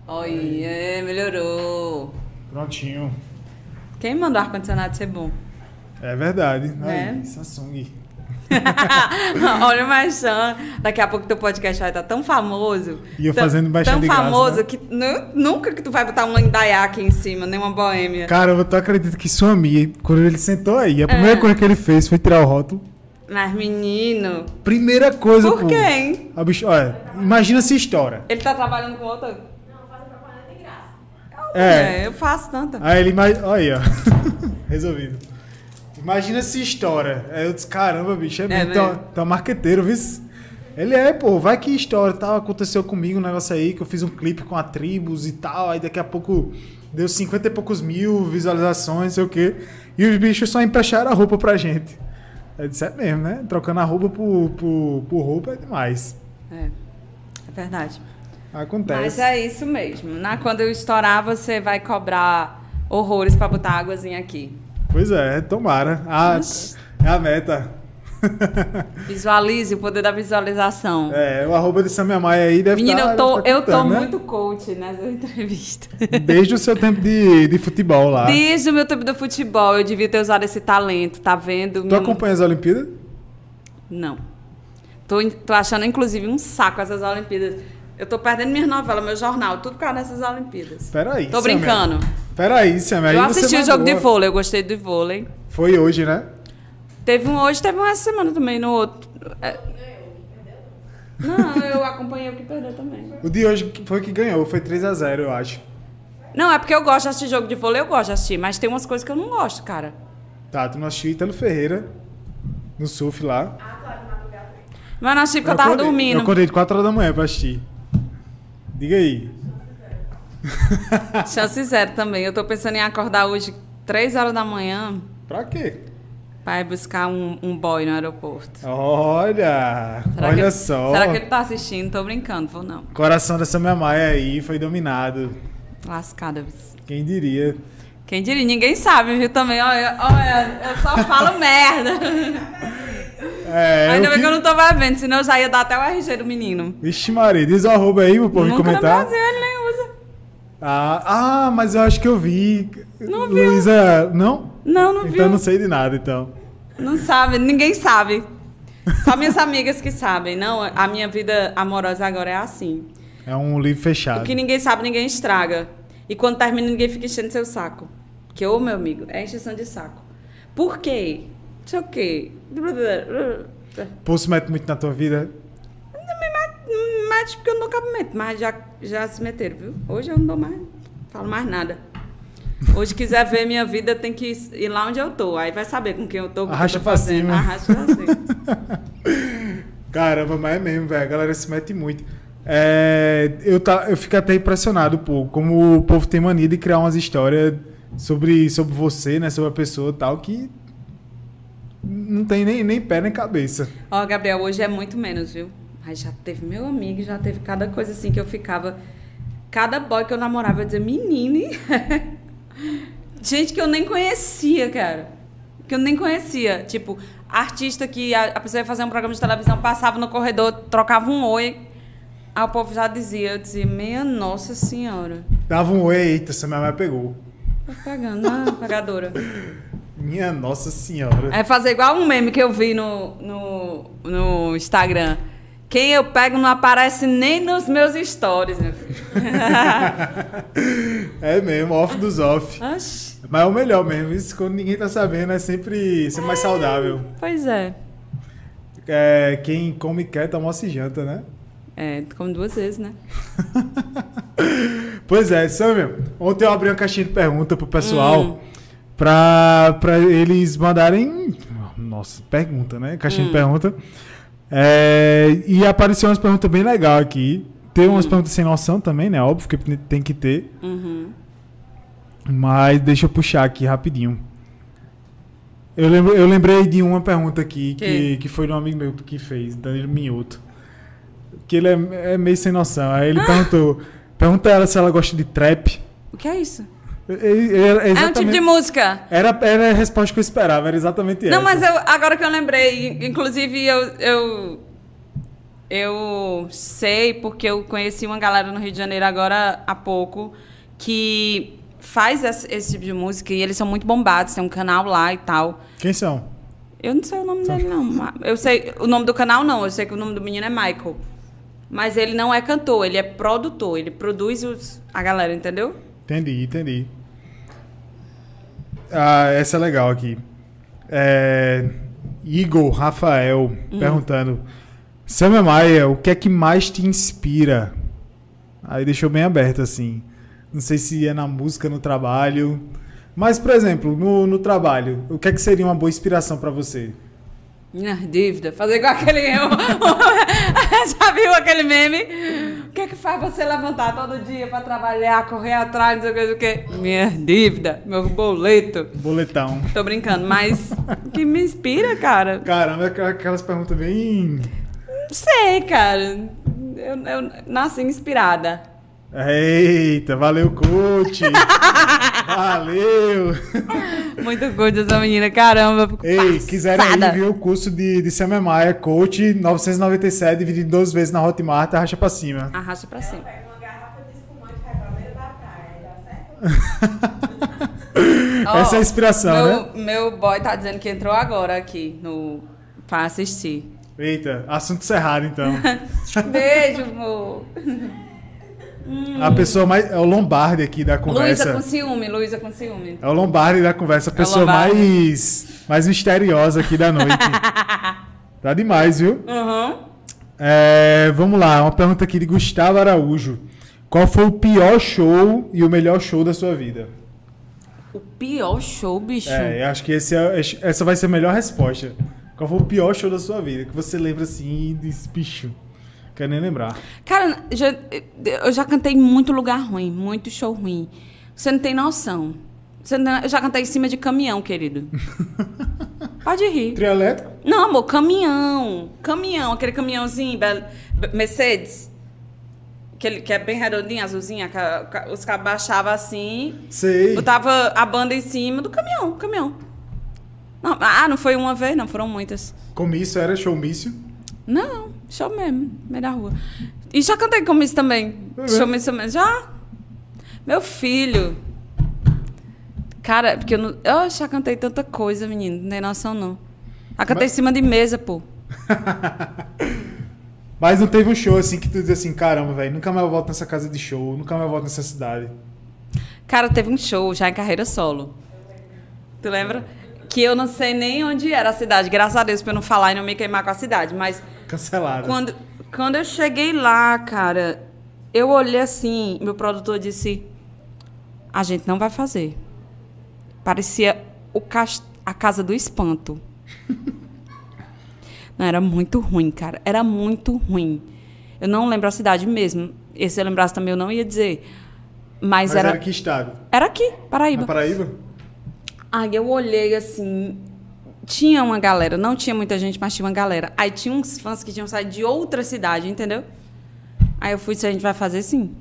Oi, é, melhorou. Prontinho. Quem mandou o ar-condicionado ser bom? É verdade. Né? Aí, Samsung. [laughs] Olha o Marchand. Daqui a pouco teu podcast vai estar tão famoso. E eu fazendo Marchand Tão de graça, famoso né? que nu- nunca que tu vai botar um Indaiá aqui em cima, nem uma boêmia. Cara, tu acredita que sua amiga, quando ele sentou aí, a É. primeira coisa que ele fez foi tirar o rótulo. Mas, menino. Primeira coisa, Por pô. quem? A bicho, olha, imagina essa história. Ele tá trabalhando com outra? É. É, eu faço tanta. Aí ele, olha aí, ó. [laughs] Resolvido. Imagina se estoura. Aí eu disse, caramba, bicho, é, É, mesmo. né? Então, então marqueteiro, viu? Ele é, pô, vai que história, tal, aconteceu comigo um negócio aí, que eu fiz um clipe com a Tribus e tal, aí daqui a pouco deu 50 e poucos mil visualizações, não sei o quê, e os bichos só emprestaram a roupa pra gente. Eu disse, é mesmo, né? Trocando a roupa por, por, por roupa é demais. É, é verdade. Acontece. Mas é isso mesmo. Né? Quando eu estourar, você vai cobrar horrores pra botar águazinha aqui. Pois é, tomara. Oxi. é a meta. [laughs] Visualize o poder da visualização. É, o arroba de Samia Maia aí deve Menina, tá, eu tô, tá eu tô né? muito coach nessa entrevista. Desde o seu tempo de, de futebol lá. Desde o meu tempo do futebol, eu devia ter usado esse talento, tá vendo? Tu Meu- acompanha as Olimpíadas? Não. Tô, tô achando, inclusive, um saco essas Olimpíadas. Eu tô perdendo minhas novelas, meu jornal, tudo por causa dessas Olimpíadas. Peraí. Tô Samia. Peraí, Samia. aí eu você assisti o jogo de vôlei, eu gostei do vôlei. Foi hoje, né? Teve um hoje, teve um essa semana também no outro. É. Não, eu acompanhei o que perdeu também. O de hoje foi que ganhou, foi 3x0, eu acho. Não, é porque eu gosto de assistir jogo de vôlei, eu gosto de assistir, mas tem umas coisas que eu não gosto, cara. Tá, tu não assistiu Italo Ferreira no surf lá. Mas não assisti porque eu tava acordei- dormindo. Eu acordei de 4 horas da manhã pra assistir. Diga aí. [laughs] Chance zero também. Eu tô pensando em acordar hoje, 3 horas da manhã, Pra quê? pra ir buscar um, um boy no aeroporto. Olha! Será olha só. Será que ele tá assistindo? Tô brincando, vou não. Coração dessa minha Maia aí foi dominado. Lascada. Quem diria? Quem diria? Ninguém sabe, viu? Também, olha, olha eu só falo [laughs] merda. É, Ainda bem que- que eu não tô bebendo, senão eu já ia dar até o RG do menino. Vixe Maria, diz o arroba aí pro povo Nunca comentar. no Brasil ele nem. Ah, ah, mas eu acho que eu vi. Não viu. Luísa, não? Não, não então viu. não sei de nada, então. Não sabe, ninguém sabe. Só minhas amigas que sabem. Não, a minha vida amorosa agora é assim. É um livro O fechado. que ninguém sabe, ninguém estraga. E quando termina, ninguém fica enchendo seu saco. Que, ô meu amigo, é encheção de saco. Por quê? Não sei o quê. Se mete muito na tua vida. Não porque eu nunca me meto, mas já, já se meteram, viu? Hoje eu não dou mais, falo mais nada. Hoje quiser ver minha vida, tem que ir lá onde eu tô. Aí vai saber com quem eu tô, Arrasta eu tô pra fazendo. cima. Arrasta pra cima. [laughs] Caramba, mas é mesmo, velho. A galera se mete muito. É, eu, tá, eu fico até impressionado, pô, como o povo tem mania de criar umas histórias sobre, sobre você, né? Sobre a pessoa e tal, que não tem nem, nem pé nem cabeça. Ó, Gabriel, hoje é muito menos, viu? Mas já teve meu amigo, já teve cada coisa assim que eu ficava. Cada boy que eu namorava, eu dizia, menine. [laughs] Gente que eu nem conhecia, cara. Que eu nem conhecia. Tipo, artista que a, a pessoa ia fazer um programa de televisão, passava no corredor, trocava um oi. Aí o povo já dizia, eu dizia, meia nossa senhora. Dava um oi, eita, essa minha mãe pegou. Tô pegando, ah, [laughs] pegadora. Minha nossa senhora. É fazer igual um meme que eu vi no, no, no Instagram. Quem eu pego não aparece nem nos meus stories, meu filho. [laughs] É mesmo, off dos off. Oxi, Mas é o melhor mesmo. Isso quando ninguém tá sabendo é sempre, sempre mais saudável. pois é. É, quem come quer, almoça e janta, né? É, como duas vezes, né? [laughs] Pois é, Samuel. Ontem eu abri uma caixinha de pergunta pro pessoal Hum. pra, pra eles mandarem. Nossa, pergunta, né? Caixinha de pergunta. É, e apareceu umas perguntas bem legais aqui. Tem umas perguntas sem noção também, né? Óbvio que tem que ter. Uhum. Mas deixa eu puxar aqui rapidinho. Eu, lembro, eu lembrei de uma pergunta aqui que, Que? que foi de um amigo meu que fez, Danilo Minhoto. Que ele é, é meio sem noção. Aí ele perguntou: pergunta ela se ela gosta de trap. O que é isso? Era É um tipo de música. Era, era a resposta que eu esperava, era exatamente Não, essa. mas eu, agora que eu lembrei, inclusive eu, eu, eu sei, porque eu conheci uma galera no Rio de Janeiro agora há pouco, que faz esse, esse tipo de música e eles são muito bombados, tem um canal lá e tal. Quem são? Eu não sei o nome dele, não. Eu sei o nome do canal, não. Eu sei que o nome do menino é Michael. Mas ele não é cantor, ele é produtor. Ele produz os, a galera, entendeu? Entendi, entendi. Ah, essa é legal aqui. É, Igor Rafael Hum. perguntando: Samuel Maia, o que é que mais te inspira? Aí deixou bem aberto assim. Não sei se é na música, no trabalho. Mas, por exemplo, no, no trabalho, o que é que seria uma boa inspiração pra você? Minha dívida. Fazer igual aquele. [laughs] [laughs] Já viu aquele meme? O que é que faz você levantar todo dia pra trabalhar, correr atrás, não sei o que, não sei o que? Minha dívida, meu boleto. Boletão. Tô brincando, mas que me inspira, cara? Caramba, é aquela- aquelas perguntas bem. Não sei, cara. Eu, eu nasci inspirada. Eita, valeu, coach! [laughs] valeu! Muito good essa menina, caramba. Ei, quiserem aí passada. ver o curso de, de Samia Maia, coach 997, dividido em duas vezes na Hotmart, arracha pra cima. Arrasta pra cima. [laughs] Essa é a inspiração, né? meu, Meu boy tá dizendo que entrou agora aqui no, pra assistir. Eita, assunto cerrado então. [laughs] Beijo, amor. [laughs] A pessoa mais. É o Lombardi aqui da Luísa conversa. com ciúme, Luísa com ciúme. É o Lombardi da conversa, a É pessoa Lombardi. mais, mais misteriosa aqui da noite. [laughs] tá demais, viu? Uhum. É, vamos lá, uma pergunta aqui de Gustavo Araújo. Qual foi o pior show e o melhor show da sua vida? O pior show, bicho. É, eu acho que esse é- essa vai ser a melhor resposta. Qual foi o pior show da sua vida? Que você lembra assim e diz, bicho, quero nem lembrar. Cara, já- eu já cantei em muito lugar ruim, muito show ruim. Você não tem noção. Você não- eu já cantei em cima de caminhão, querido. [laughs] Pode rir. Trio elétrico? Não, amor, caminhão. Caminhão, aquele caminhãozinho, Mercedes. Aquele que é bem redondinho, azulzinho. ca- Os caras baixavam assim, Sei. botava a banda em cima do caminhão, caminhão. Não, ah, não foi uma vez, não, foram muitas. Comício era showmício. Não, show mesmo, meio da rua. E já cantei com isso também. É Show mesmo? também. Já? Meu filho. Cara, porque eu não. Eu já cantei tanta coisa, menino. Não tem noção, não. Já cantei Mas- em cima de mesa, pô. [laughs] Mas não teve um show assim que tu diz assim, caramba, velho, nunca mais eu volto nessa casa de show, nunca mais eu volto nessa cidade. Cara, teve um show já em carreira solo. Tu lembra? Que eu não sei nem onde era a cidade. Graças a Deus pra eu não falar e não me queimar com a cidade. Mas Cancelado. Quando, quando eu cheguei lá, cara, eu olhei assim, meu produtor disse: a gente não vai fazer. Parecia o cas- a casa do espanto. [laughs] não, era muito ruim, cara. Era muito ruim. Eu não lembro a cidade mesmo. E se eu lembrasse também, eu não ia dizer. Mas, Mas era, era que estado? era aqui, Paraíba. Na Paraíba? Aí eu olhei assim. Tinha uma galera, não tinha muita gente, mas tinha uma galera. Aí tinha uns fãs que tinham saído de outra cidade, entendeu? Aí eu fui, se a gente vai fazer sim.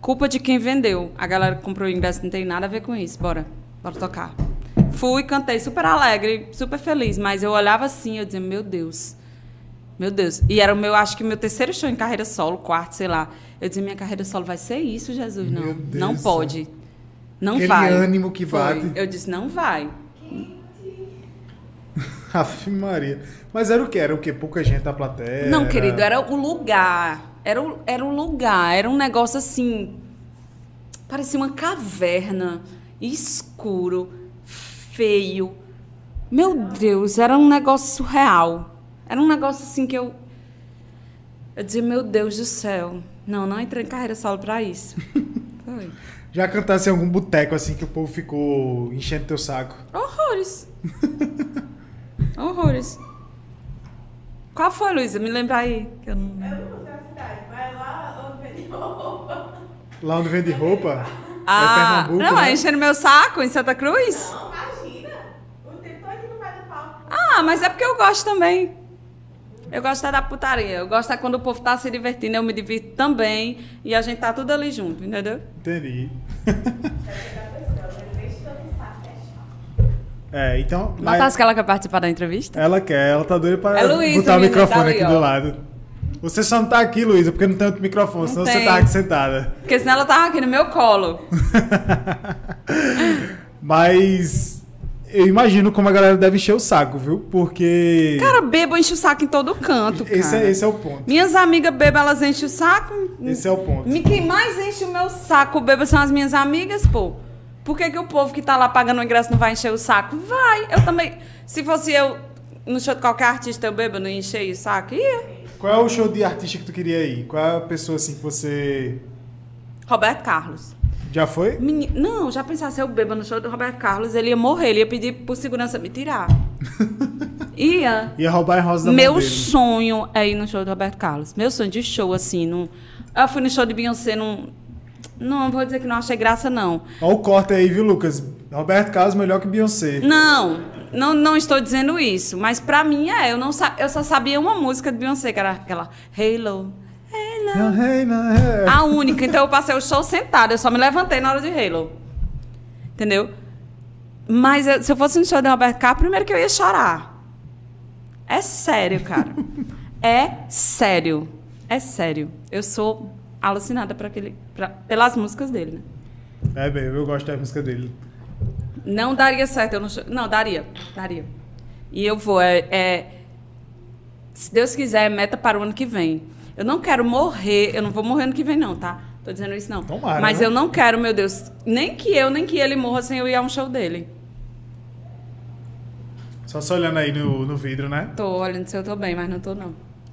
Culpa de quem vendeu. A galera que comprou o ingresso não tem nada a ver com isso. Bora, bora tocar. Fui, cantei super alegre, super feliz, mas eu olhava assim, eu dizia, meu Deus. Meu Deus. E era o meu, acho que meu terceiro show em carreira solo, quarto, sei lá. Eu dizia, minha carreira solo vai ser isso, Jesus. Não, Meu Deus não pode. Não Aquele vai. ânimo que Foi. bate. Eu disse, não vai. [laughs] Ave Maria. Mas era o que? Era o que? Pouca gente da plateia? Não, querido, era o lugar. Era o, era um lugar. Era um negócio assim. Parecia uma caverna. Escuro. Feio. Meu Deus, era um negócio surreal. Era um negócio assim que eu. Eu dizia, meu Deus do céu. Não, não entrei em carreira solo pra isso. [laughs] Foi. Já cantasse em algum boteco assim que o povo ficou enchendo teu saco? Horrores. [laughs] Horrores. Qual foi, Luísa? Me lembra aí. que eu não... Eu não sei a cidade, mas lá onde vende roupa. Lá onde vende roupa? Ah, é não, né? é enchendo meu saco em Santa Cruz? Não, imagina. O tempo todo não vai do pau. Ah, mas é porque eu gosto também. Eu gosto é da putaria. Eu gosto é quando o povo tá se divertindo, eu me divirto também. E a gente tá tudo ali junto, entendeu? Entendi. É, então. mas Matas que ela quer participar da entrevista? Ela quer, ela tá doida pra É Luísa, botar o microfone tá aqui ó. do lado. Você só não tá aqui, Luísa, porque não tem outro microfone, senão você tem. tá aqui sentada. Porque senão ela tava aqui no meu colo. [laughs] Mas eu imagino como a galera deve encher o saco, viu? Porque. Cara, bebo enche o saco em todo canto, cara. esse, é, esse é o ponto. Minhas amigas bebam, elas enchem o saco. Esse é o ponto. Me- Quem mais enche o meu saco beba são as minhas amigas, pô. Por que, que o povo que tá lá pagando o ingresso não vai encher o saco? Vai. Eu também. Se fosse eu no show de qualquer artista, eu bebo, não enchei o saco? Ia. Qual é o show de artista que tu queria ir? Qual é a pessoa assim que você Roberto Carlos. Já foi? Meni- Não, já pensasse eu bêbado no show do Roberto Carlos, ele ia morrer, ele ia pedir por segurança me tirar. [laughs] ia. Ia roubar em rosa da Meu sonho é ir no show do Roberto Carlos. Meu sonho de show, assim. Num... Eu fui no show de Beyoncé, não. Não, vou dizer que não achei graça, não. Olha o corte aí, viu, Lucas? Roberto Carlos melhor que Beyoncé. Não, não, não estou dizendo isso. Mas pra mim é. Eu, não eu só sabia uma música de Beyoncé, que era aquela Halo. Halo. É. A única. Então eu passei o show sentada. Eu só me levantei na hora de Halo. Entendeu? Mas eu- se eu fosse no show de Roberto Carlos, primeiro que eu ia chorar. É sério, cara. [laughs] é sério. É sério. Eu sou alucinada por aquele, pra- pelas músicas dele, né? É mesmo, eu gosto da música dele. Não daria certo eu show. Não, daria. Daria. E eu vou. É, é- se Deus quiser, é meta para o ano que vem. Eu não quero morrer. Eu não vou morrer ano que vem, não, tá? Tô dizendo isso, não. Tomara, Mas né? eu não quero, meu Deus, nem que eu, nem que ele morra sem eu ir a um show dele. Só só olhando aí no, no vidro, né? Tô olhando se eu tô bem, mas não tô, não.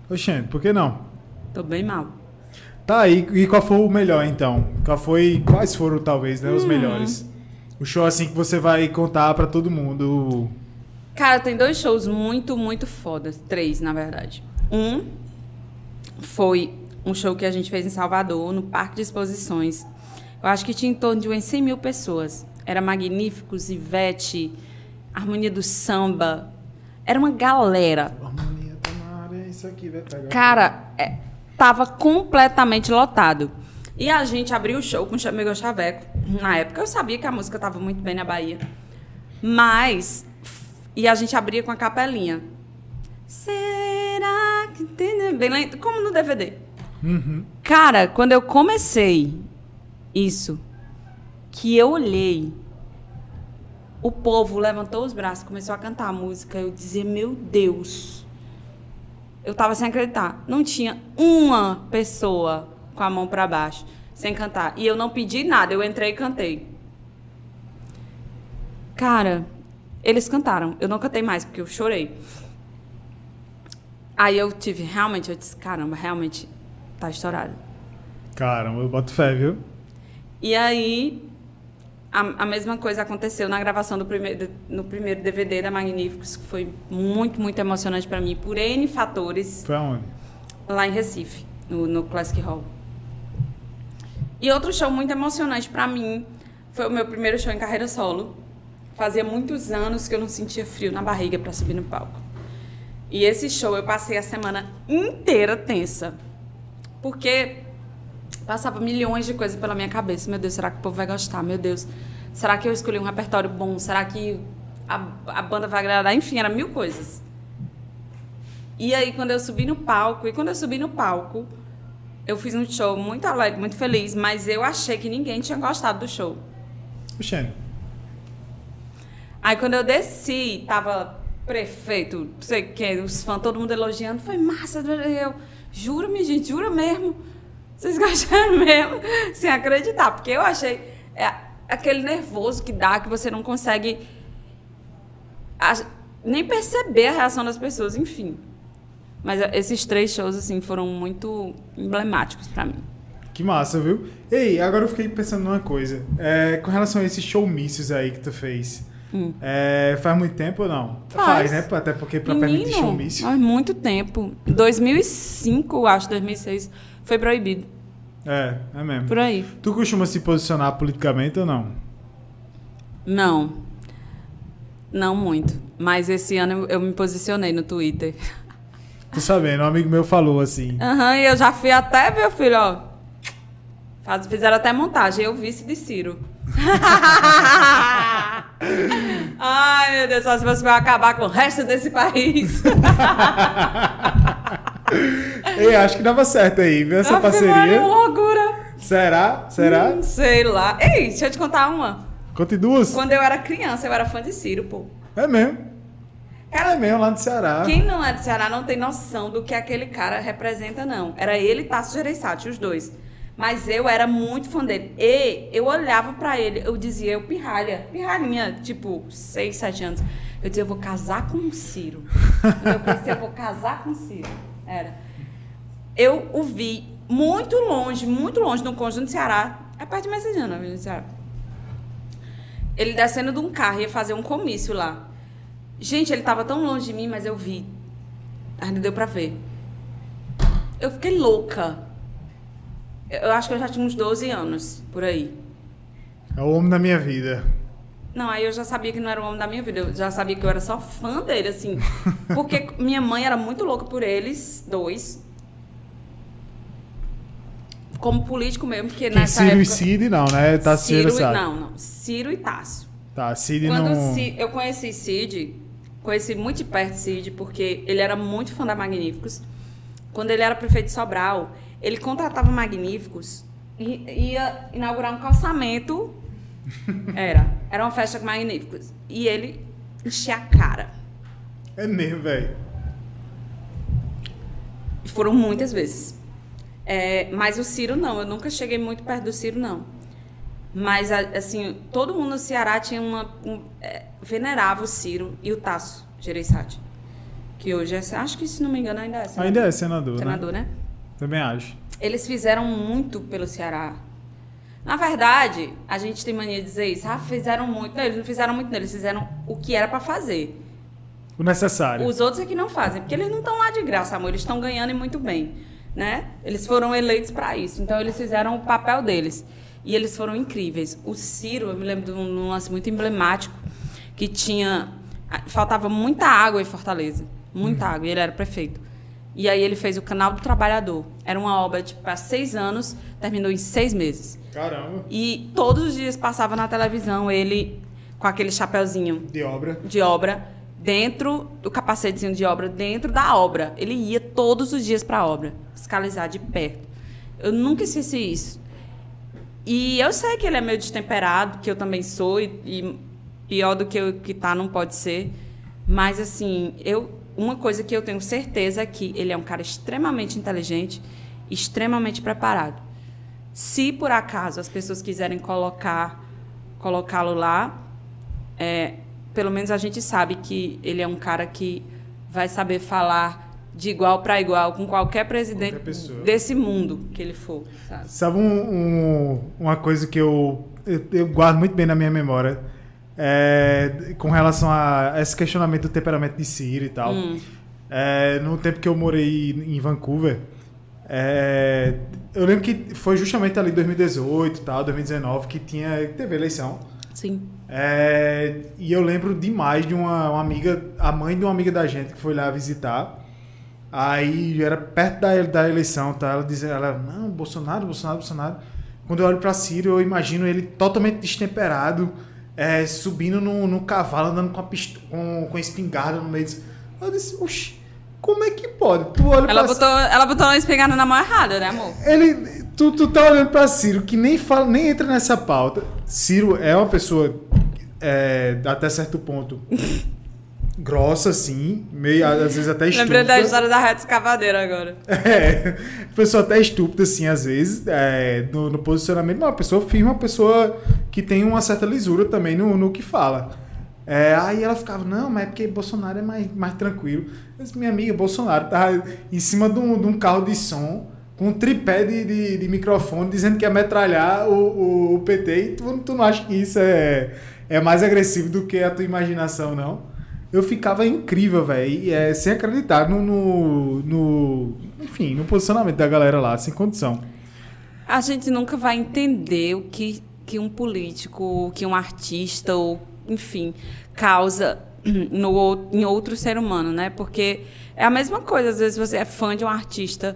Oxente, por que não? Tô bem mal. Tá aí, e qual foi o melhor então? Qual foi, quais foram talvez, né, os Hum. melhores? O show assim que você vai contar pra todo mundo. Cara, tem dois shows muito, muito fodas. Três, na verdade. Um foi um show que a gente fez em Salvador, no Parque de Exposições. Eu acho que tinha em torno de umas 100 mil pessoas. Era Magníficos, Ivete, Harmonia do Samba. Era uma galera. Harmonia tomara, é isso aqui, vai pegar. Cara, é, tava completamente lotado. E a gente abriu o show com o Chamego Chaveco. Na época eu sabia que a música tava muito bem na Bahia. Mas. E a gente abria com a capelinha. Será que tem. Bem lento, como no DVD. Uhum. Cara, quando eu comecei isso, que eu olhei, o povo levantou os braços, começou a cantar a música. Eu dizia, meu Deus. Eu tava sem acreditar. Não tinha uma pessoa com a mão para baixo, sem cantar. E eu não pedi nada, eu entrei e cantei. Cara, eles cantaram. Eu não cantei mais, porque eu chorei. Aí eu tive, realmente, eu disse, caramba, realmente tá estourado. Caramba, eu boto fé, viu? E aí, a, a mesma coisa aconteceu na gravação do primeiro, no primeiro DVD da Magníficos, que foi muito, muito emocionante para mim, por N fatores, Foi aonde? lá em Recife, no, no Classic Hall. E outro show muito emocionante para mim foi o meu primeiro show em carreira solo. Fazia muitos anos que eu não sentia frio na barriga para subir no palco. E esse show eu passei a semana inteira tensa. Porque passava milhões de coisas pela minha cabeça. Meu Deus, será que o povo vai gostar? Meu Deus, será que eu escolhi um repertório bom? Será que a, a banda vai agradar? Enfim, era mil coisas. E aí, quando eu subi no palco, e quando eu subi no palco, eu fiz um show muito alegre, muito feliz, mas eu achei que ninguém tinha gostado do show. Oxente. Aí quando eu desci, tava prefeito, não sei quem, os fãs, todo mundo elogiando, foi massa. Eu, juro, minha gente, jura mesmo. Vocês [laughs] gostaram mesmo? Sem acreditar, porque eu achei é, aquele nervoso que dá, que você não consegue nem perceber a reação das pessoas, enfim. Mas esses três shows, assim, foram muito emblemáticos pra mim. Que massa, viu? Ei, agora eu fiquei pensando numa coisa. É, com relação a esses showmícios aí que tu fez. é, faz muito tempo ou não? Hum. Faz. né? Até porque pra permitir showmício. faz muito tempo. 2005, acho, 2006, foi proibido. É, é mesmo. Por aí. Tu costuma se posicionar politicamente ou não? Não. Não muito. Mas esse ano eu, me posicionei no Twitter. [laughs] Tô sabendo, um amigo meu falou assim. Aham, e eu já fui até, meu filho, ó. Faz- fizeram até montagem. Eu vice de Ciro. [laughs] Ai, meu Deus, só se você vai acabar com o resto desse país. [laughs] [laughs] Ei, acho que dava certo aí, viu? Essa Ave Maria, parceria. loucura. Será? Será? Hum, sei lá. Ei, deixa eu te contar uma. Conte duas. Quando eu era criança, eu era fã de Ciro, pô. É mesmo. é mesmo, lá no Ceará. Quem não é do Ceará não tem noção do que aquele cara representa, não. Era ele e Tasso Gereissati, os dois. Mas eu era muito fã dele. E eu olhava pra ele, eu dizia, eu pirralha, pirralhinha, tipo, 6, 7 anos. Eu dizia, eu vou casar com o Ciro. [laughs] Eu pensei, eu vou casar com o Ciro. Era. Eu o vi muito longe, muito longe, no conjunto do Ceará, É perto de Messejana, Vila do Ceará. Ele descendo de um carro, ia fazer um comício lá. Gente, ele tava tão longe de mim, mas eu vi. Ainda deu pra ver. Eu fiquei louca. Eu acho que eu já tinha uns 12 anos, por aí. É o homem da minha vida. Não, aí eu já sabia que não era o homem da minha vida. Eu já sabia que eu era só fã dele, assim. [laughs] Porque minha mãe era muito louca por eles, dois. Como político mesmo, porque Que nessa Ciro época... e Cid não, né? Tá Ciro, Ciro e, não, não. Ciro e Tasso. Tá, Cid Quando não... Ci- eu conheci Cid, conheci muito de perto Cid, porque ele era muito fã da Magníficos. Quando ele era prefeito de Sobral, ele contratava Magníficos e ia inaugurar um calçamento. Era. Era uma festa com Magníficos. E ele enchia a cara. É mesmo, velho. Foram muitas vezes. É, mas o Ciro não, eu nunca cheguei muito perto do Ciro, não. Mas, assim, todo mundo no Ceará tinha uma. Um, é, venerava o Ciro e o Tasso Gereissati. Que hoje é. Acho que, se não me engano, ainda é. senador. Ainda é senador, né? Senador, né? Também acho. Eles fizeram muito pelo Ceará. Na verdade, a gente tem mania de dizer isso. Ah, fizeram muito. Não, eles não fizeram muito, não. Eles fizeram o que era pra fazer. O necessário. Os outros é que não fazem, porque eles não estão lá de graça, amor. Eles estão ganhando e muito bem, né? Eles foram eleitos para isso. Então eles fizeram o papel deles e eles foram incríveis. O Ciro, eu me lembro de um lance muito emblemático que tinha faltava muita água em Fortaleza, muita água. E ele era prefeito. E aí ele fez o Canal do Trabalhador. Era uma obra tipo para seis anos, terminou em seis meses. Caramba. E todos os dias passava na televisão ele com aquele chapeuzinho De obra. de obra dentro do capacetezinho de obra dentro da obra. Ele ia todos os dias para a obra, fiscalizar de perto. Eu nunca esqueci isso. E eu sei que ele é meio destemperado, que eu também sou e, e pior do que eu que tá não pode ser, mas assim, eu uma coisa que eu tenho certeza é que ele é um cara extremamente inteligente, extremamente preparado. Se por acaso as pessoas quiserem colocar colocá-lo lá, é, pelo menos a gente sabe que ele é um cara que vai saber falar de igual para igual com qualquer presidente Qualquer desse mundo que ele for, sabe? Sabe um- um- uma coisa que eu, eu, eu guardo muito bem na minha memória? É, com relação a esse questionamento do temperamento de Ciro e tal. Hum. É, no tempo que eu morei em Vancouver, é, eu lembro que foi justamente ali 2018 e tal, 2019, que tinha, teve eleição. Sim. É, e eu lembro demais de uma, uma amiga, a mãe de uma amiga da gente que foi lá visitar. Aí era perto da, da eleição, tá? Ela dizia, ela, não, Bolsonaro, Bolsonaro, Bolsonaro. Quando eu olho pra Ciro, eu imagino ele totalmente destemperado, é, subindo no, no cavalo, andando com a, pist com, com a espingarda no meio. disso. Eu disse, oxi, como é que pode? Tu olha Ela pra botou, ela botou uma espingarda na mão errada, né, amor? ele, tu, tu tá olhando pra Ciro, que nem fala, nem entra nessa pauta. Ciro é uma pessoa, é, até certo ponto, grossa, assim, meio, às vezes até estúpida. [laughs] Lembrei da história da reta escavadeira agora. [laughs] É, pessoa até estúpida, assim, às vezes, é, no, no posicionamento, mas uma pessoa firme, uma pessoa que tem uma certa lisura também no, no que fala. É, aí ela ficava, não, mas é porque Bolsonaro é mais, mais tranquilo. Disse, minha amiga, Bolsonaro tá em cima de um, de um carro de som, com um tripé de, de, de microfone, dizendo que ia metralhar o, o, o PT, e tu, tu não acha que isso é, é mais agressivo do que a tua imaginação, não? Eu ficava incrível, velho, é, sem acreditar no, no, no- Enfim, no posicionamento da galera lá, sem condição. A gente nunca vai entender o que, que um político, que um artista, ou, enfim, causa [clears throat] no, em outro ser humano, né? Porque é a mesma coisa, às vezes você é fã de um artista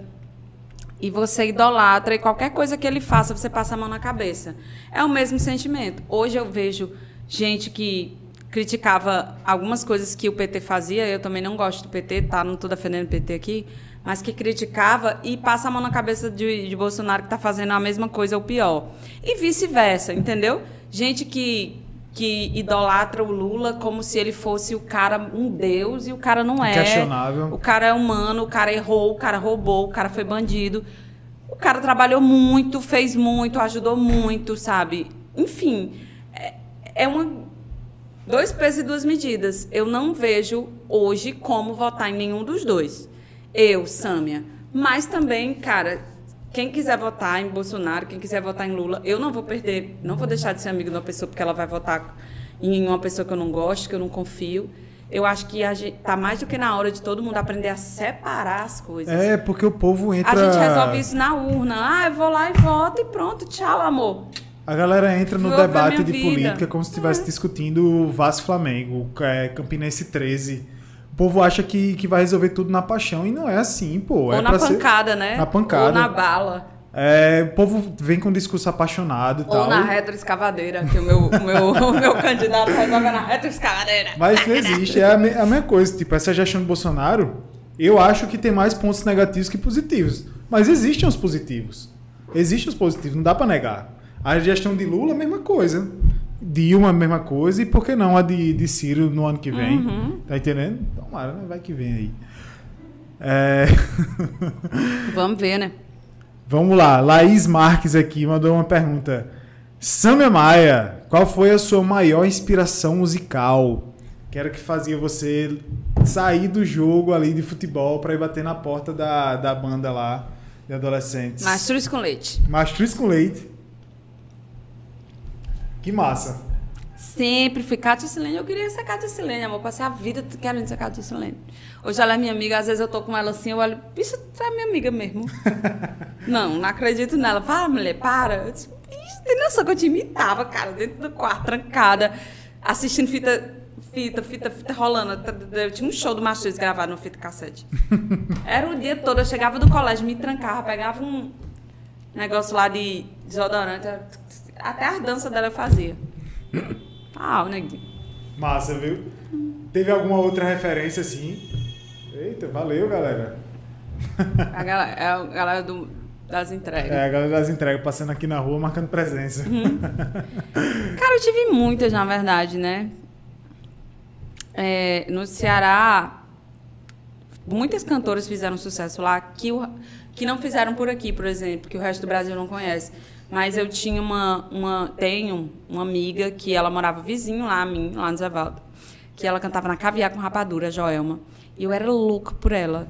e você idolatra e qualquer coisa que ele faça, você passa a mão na cabeça. É o mesmo sentimento. Hoje eu vejo gente que criticava algumas coisas que o PT fazia, eu também não gosto do PT, tá? Não estou defendendo o PT aqui, mas que criticava e passa a mão na cabeça de, de Bolsonaro que está fazendo a mesma coisa ou pior. E vice-versa, entendeu? Gente que que idolatra o Lula como se ele fosse o cara um deus e o cara não é. Inquestionável. O cara é humano, o cara errou, o cara roubou, o cara foi bandido. O cara trabalhou muito, fez muito, ajudou muito, sabe? Enfim, é, é uma dois pesos e duas medidas. Eu não vejo hoje como votar em nenhum dos dois. Eu, Sâmia. Mas também, cara, quem quiser votar em Bolsonaro, quem quiser votar em Lula, eu não vou perder, não vou deixar de ser amigo de uma pessoa porque ela vai votar em uma pessoa que eu não gosto, que eu não confio. Eu acho que a gente, tá mais do que na hora de todo mundo aprender a separar as coisas. É, porque o povo entra. A gente resolve isso na urna. Ah, eu vou lá e voto e pronto. Tchau, amor. A galera entra no Vou debate de vida. política como se estivesse discutindo o Vasco Flamengo, é, Campinense 13. O povo acha que, que vai resolver tudo na paixão e não é assim, pô. é Ou na pra ser- pancada, né? Na pancada. Ou na bala. É, o povo vem com um discurso apaixonado e Ou tal. na retroescavadeira, que o meu, o meu, [laughs] o meu candidato resolve na retroescavadeira. Mas não existe. É a, me- a mesma coisa. Tipo, essa gestão de Bolsonaro, eu acho que tem mais pontos negativos que positivos. Mas existem os positivos. Existem os positivos, não dá pra negar. A gestão de Lula, a mesma coisa. Dilma, a mesma coisa. E por que não a de, de Ciro no ano que vem? Uhum. Tá entendendo? Tomara, né? Vai que vem aí. É... [laughs] Vamos ver, né? Vamos lá, Laís Marques aqui mandou uma pergunta. Samia Maia, qual foi a sua maior inspiração musical? Que era que fazia você sair do jogo ali de futebol para ir bater na porta da, da banda lá de adolescentes. Mastruz com leite. Mastruz com leite. Que massa. Sempre fui Cátia Silene. Eu queria ser Cátia Silene, amor. Passei a vida querendo ser Cátia Silene. Hoje ela é minha amiga, às vezes eu tô com ela assim, eu olho, bicho, tu é minha amiga mesmo. [laughs] não, não acredito nela. Fala, mulher, para. Eu disse, bicho, tem noção que eu te imitava, cara, dentro do quarto, trancada, assistindo fita, fita, fita, fita rolando. Eu tinha um show do Mastruz gravado no fita cassete. [laughs] Era o dia todo, eu chegava do colégio, me trancava, pegava um negócio lá de desodorante, até as danças dela fazia. Ah, o neguinho. Massa, viu? Teve alguma outra referência assim? Eita, valeu, galera. A galera, é a galera do, das entregas. É, a galera das entregas passando aqui na rua marcando presença. Uhum. Cara, eu tive muitas, na verdade, né? É, no Ceará, muitas cantoras fizeram sucesso lá que, o- que não fizeram por aqui, por exemplo, que o resto do Brasil não conhece. Mas eu tinha uma, uma tenho uma amiga que ela morava vizinho lá a mim, lá no Zé Valdo, que ela cantava na Caviar com Rapadura, Joelma. E eu era louca por ela.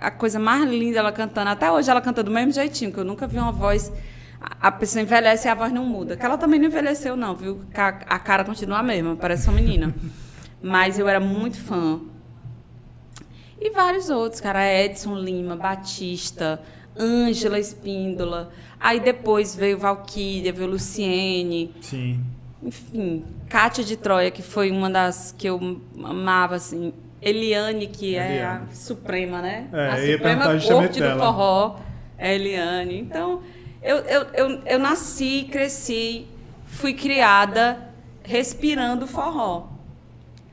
A coisa mais linda ela cantando. Até hoje ela canta do mesmo jeitinho, que eu nunca vi uma voz. A pessoa envelhece e a voz não muda. Que ela também não envelheceu, não, viu? A cara continua a mesma, parece uma menina. Mas eu era muito fã. E vários outros, cara. Edson Lima, Batista, Ângela Espíndola. Aí depois veio Valquíria, veio Luciene. Sim. Enfim, Kátia de Troia, que foi uma das que eu amava, assim. Eliane, que é Eliane. a suprema, né? É, a suprema corte do forró é Eliane. Então, eu, eu, eu, eu nasci, cresci, fui criada respirando forró.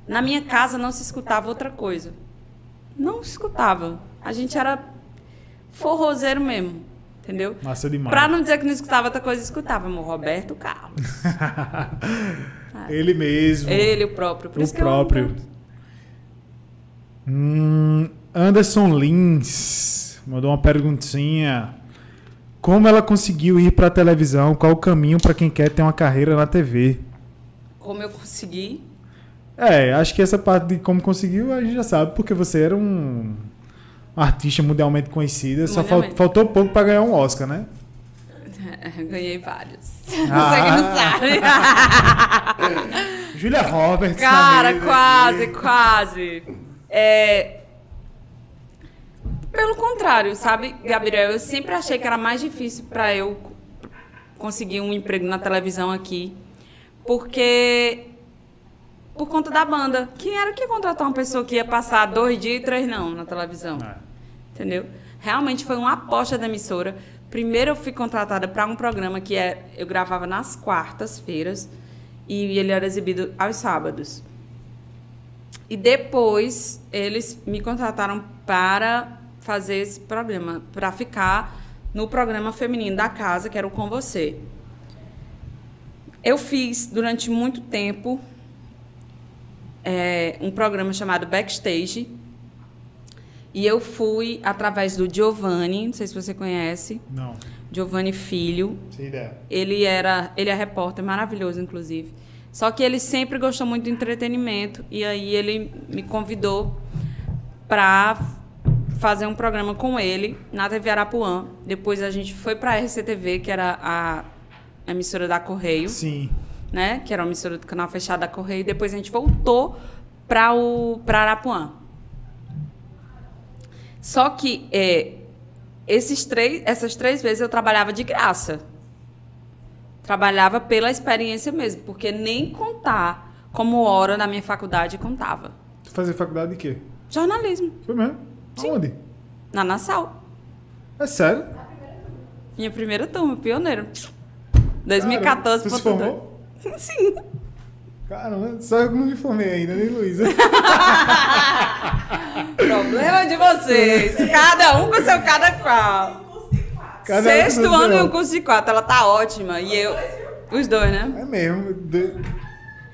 Na minha casa não se escutava outra coisa. Não se escutava. A gente era forrozeiro mesmo, entendeu? Massa demais. Pra não dizer que não escutava outra coisa, escutava, amor. Roberto Carlos. [laughs] Ele mesmo. Ele, o próprio. Por o próprio. Hum, Anderson Lins mandou uma perguntinha. Como ela conseguiu ir pra televisão? Qual o caminho pra quem quer ter uma carreira na TV? Como eu consegui. É, acho que essa parte de como conseguiu a gente já sabe, porque você era um artista mundialmente conhecida. Só fal- Mundialmente. faltou pouco pra ganhar um Oscar, né? [laughs] Ganhei vários. Ah. Você que não sabe. [laughs] Julia Roberts. Cara, quase, aqui. quase. É... Pelo contrário, sabe, Gabriel? Eu sempre achei que era mais difícil para eu conseguir um emprego na televisão aqui. Porque. Por conta da banda. Quem era que contratar uma pessoa que ia passar dois dias e três não na televisão? É. Entendeu? Realmente foi uma aposta da emissora. Primeiro eu fui contratada para um programa que é, eu gravava nas quartas-feiras e ele era exibido aos sábados. E depois eles me contrataram para fazer esse programa, para ficar no programa feminino da casa, que era o Com Você. Eu fiz durante muito tempo é, um programa chamado Backstage. E eu fui através do Giovanni, não sei se você conhece, Não, Giovanni Filho. sem ideia. Ele era, ele é repórter maravilhoso, inclusive. Só que ele sempre gostou muito do entretenimento e aí ele me convidou para fazer um programa com ele na TV Arapuã. Depois a gente foi pra RCTV, que era a emissora da Correio, Sim. Né? Que era uma emissora do canal fechado da Correio. Depois a gente voltou para o para Arapuã. Só que é, esses três, essas três vezes eu trabalhava de graça. Trabalhava pela experiência mesmo, porque nem contar como hora na minha faculdade contava. Tu fazia faculdade de quê? Jornalismo, Foi mesmo? Aonde? na Nassau. É sério? Minha primeira turma, pioneiro. 2014. Caramba, Tu se formou? Sim. Caramba, só eu que não me formei ainda, nem Luísa. [laughs] Problema de vocês. Cada um com seu cada qual. Um curso de quatro. Cada um Sexto com ano e um curso de quatro. Ela tá ótima. E eu. Os dois, né? É mesmo. De...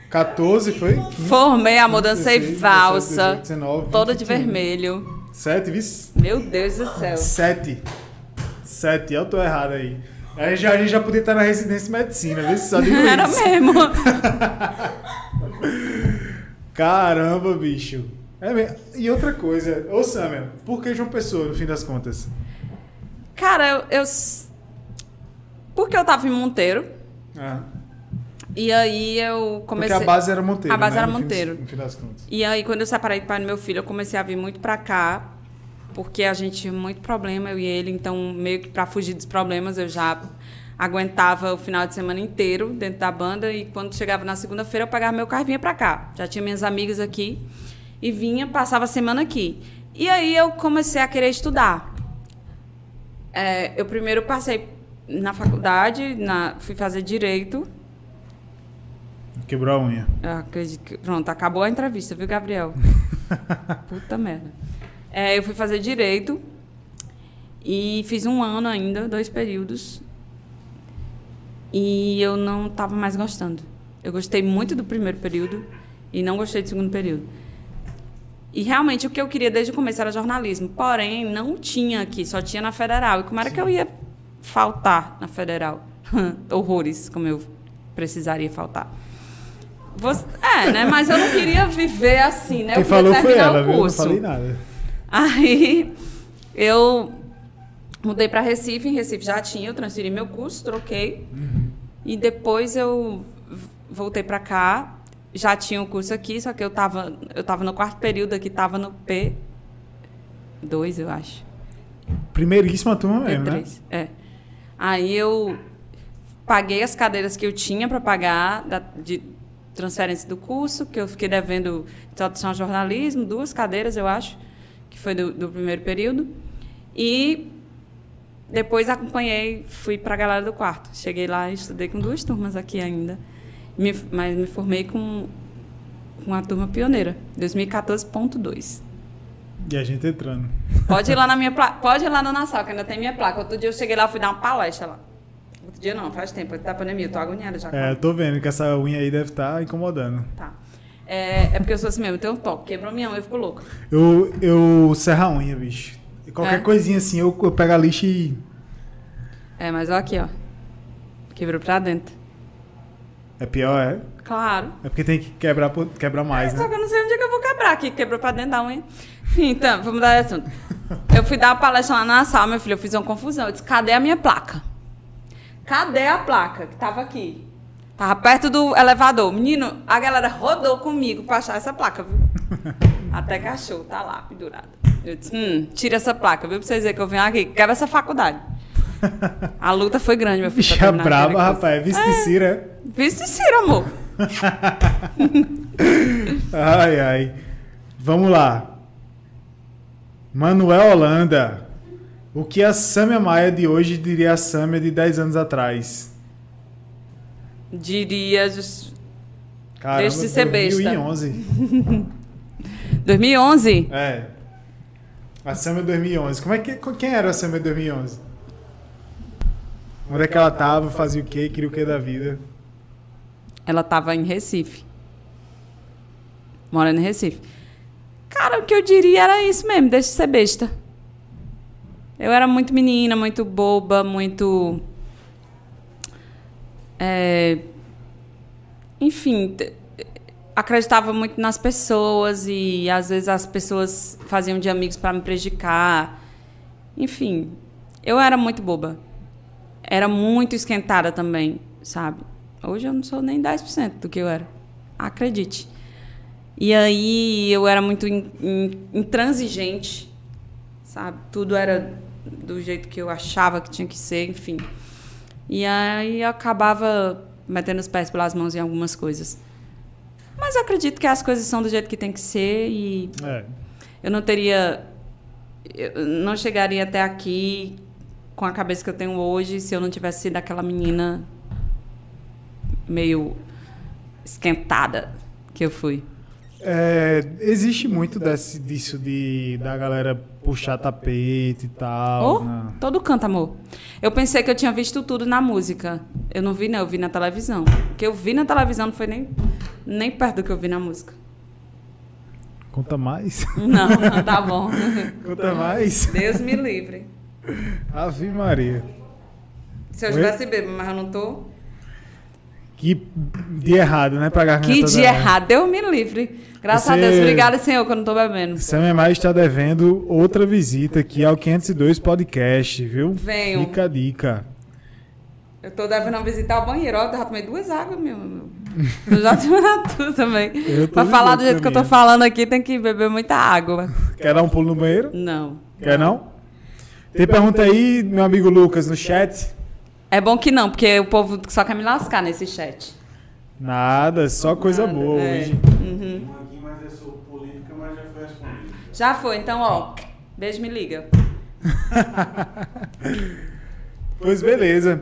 14 foi? 15, Formei a mudança 16, e valsa. 17, 19, 20, Toda de 21. vermelho. 7, vice? Meu Deus do céu. 7. 7, eu tô errado aí. Aí já, a gente já podia estar na residência de medicina, viu? Só digo [laughs] Era isso. mesmo. [laughs] Caramba, bicho. É mesmo. E outra coisa, ô Samuel, por que João Pessoa, no fim das contas? Cara, eu. eu... Porque eu tava em Monteiro. Ah, E aí eu comecei. Porque a base era Monteiro. A base né, era no fim- Monteiro. No fim das contas. E aí, quando eu separei do pai do meu filho, eu comecei a vir muito pra cá, porque a gente tinha muito problema, eu e ele. Então, meio que pra fugir dos problemas, eu já aguentava o final de semana inteiro dentro da banda. E quando chegava na segunda-feira, eu pegava meu carro e vinha pra cá. Já tinha minhas amigas aqui. E vinha, passava a semana aqui. E aí, eu comecei a querer estudar. É, eu primeiro passei na faculdade, na, fui fazer direito. Quebrou a unha. Eu acredito que- Pronto, acabou a entrevista, viu, Gabriel? [laughs] Puta merda. É, eu fui fazer direito e fiz um ano ainda, dois períodos. E eu não estava mais gostando. Eu gostei muito do primeiro período e não gostei do segundo período. E realmente o que eu queria desde o começo era jornalismo. Porém, não tinha aqui, só tinha na federal. E como era que eu ia faltar na federal? [laughs] Horrores, como eu precisaria faltar. Você- é, né? Mas eu não queria viver assim, né? Quem eu queria falou foi ela, viu? Não falei nada. Aí eu mudei para Recife, em Recife já tinha, eu transferi meu curso, troquei. E depois eu voltei para cá, já tinha o curso aqui, só que eu tava, eu tava no quarto período aqui, tava no P2, eu acho. Primeiríssima turma mesmo, né? P3. É. Aí eu paguei as cadeiras que eu tinha para pagar da- de transferência do curso, que eu fiquei devendo introdução ao jornalismo, duas cadeiras, eu acho, que foi do, do primeiro período. E depois acompanhei, fui para a galera do quarto. Cheguei lá e estudei com duas turmas aqui ainda. Me- mas me formei com, com a turma pioneira, 2014.2. E a gente entrando. Pode ir lá na [laughs] minha placa. Pode ir lá na Nassau, que ainda tem minha placa. Outro dia eu cheguei lá, fui dar uma palestra lá. Outro dia não, faz tempo, da pandemia, eu tô agoniada já. É, eu tô vendo que essa unha aí deve estar incomodando. Tá. É, é porque eu sou assim mesmo, eu tenho um toque, quebrou minha unha, eu fico louca. Eu, eu serro a unha, bicho. Qualquer É? coisinha assim, eu, eu pego a lixa e. É, mas ó aqui, ó. Quebrou pra dentro. É pior, é? Claro. É porque tem que quebrar, quebrar mais, Só né? que eu não sei onde é que eu vou quebrar aqui, quebrou pra dentro da unha. Então, vamos mudar de assunto. Eu fui dar uma palestra lá na sala, meu filho, eu fiz uma confusão. Eu disse, cadê a minha placa? Cadê a placa que tava aqui? Tava perto do elevador. Menino, a galera rodou comigo pra achar essa placa, viu? [laughs] Até achou, tá lá, pendurada. Eu disse, hum, tira essa placa, viu? Pra vocês verem que eu venho aqui, quebra essa faculdade. [laughs] A luta foi grande, meu filho. Bicha braba, curso. rapaz. Vice de Cira. Vice amor. [laughs] Ai, ai. Vamos lá. Manuel Holanda. O que a Sâmia Maia de hoje diria a Sâmia de 10 anos atrás? Diria. Caramba, Deixa de ser besta. 2011. 2011? [laughs] É. A Sâmia 2011. Como é que, quem era a Sâmia 2011? Onde é que ela tava, fazia o quê, queria o quê da vida? Ela tava em Recife. Morando em Recife. Cara, o que eu diria era isso mesmo, deixa de ser besta. Eu era muito menina, muito boba, muito. É, Enfim, acreditava muito nas pessoas e às vezes as pessoas faziam de amigos para me prejudicar. Enfim, eu era muito boba. Era muito esquentada também, sabe? Hoje eu não sou nem 10% do que eu era. Acredite. E aí eu era muito in- in- intransigente, sabe? Tudo era do jeito que eu achava que tinha que ser, enfim. E aí eu acabava metendo os pés pelas mãos em algumas coisas. Mas eu acredito que as coisas são do jeito que tem que ser e É. eu não teria. Eu não chegaria até aqui com a cabeça que eu tenho hoje se eu não tivesse sido aquela menina meio esquentada que eu fui. É, existe muito desse, disso de da galera puxar tapete e tal. Oh, né? todo canto, amor. Eu pensei que eu tinha visto tudo na música. Eu não vi, não, eu vi na televisão. O que eu vi na televisão não foi nem, nem perto do que eu vi na música. Conta mais. [laughs] Não, tá bom. [laughs] Conta mais. Deus me livre. Ave Maria. Se eu Oi? tivesse bêbado, mas eu não tô. Que de errado, né? Pra garganta Que dia errado. Deus me livre. Graças a Você- Deus. Obrigada, Senhor, que eu não tô bebendo. Sam Mai está devendo outra visita aqui ao 502 Podcast, viu? Venham. Fica a dica. Eu tô devendo visitar o banheiro. Ó, Eu já tomei duas águas, meu. meu. Eu já tomei [laughs] tudo também. Pra falar do jeito que eu tô falando aqui, tem que beber muita água. Quer dar um pulo no banheiro? Não. Quer não? Tem pergunta aí, meu amigo Lucas, no chat? É bom que não, porque o povo só quer me lascar nesse chat. Nada, só coisa Nada, boa é. hoje. Uhum. Um aqui, mas é sobre política, mas já foi respondido. Já foi, então, ó. Beijo, me liga. [laughs] Pois beleza.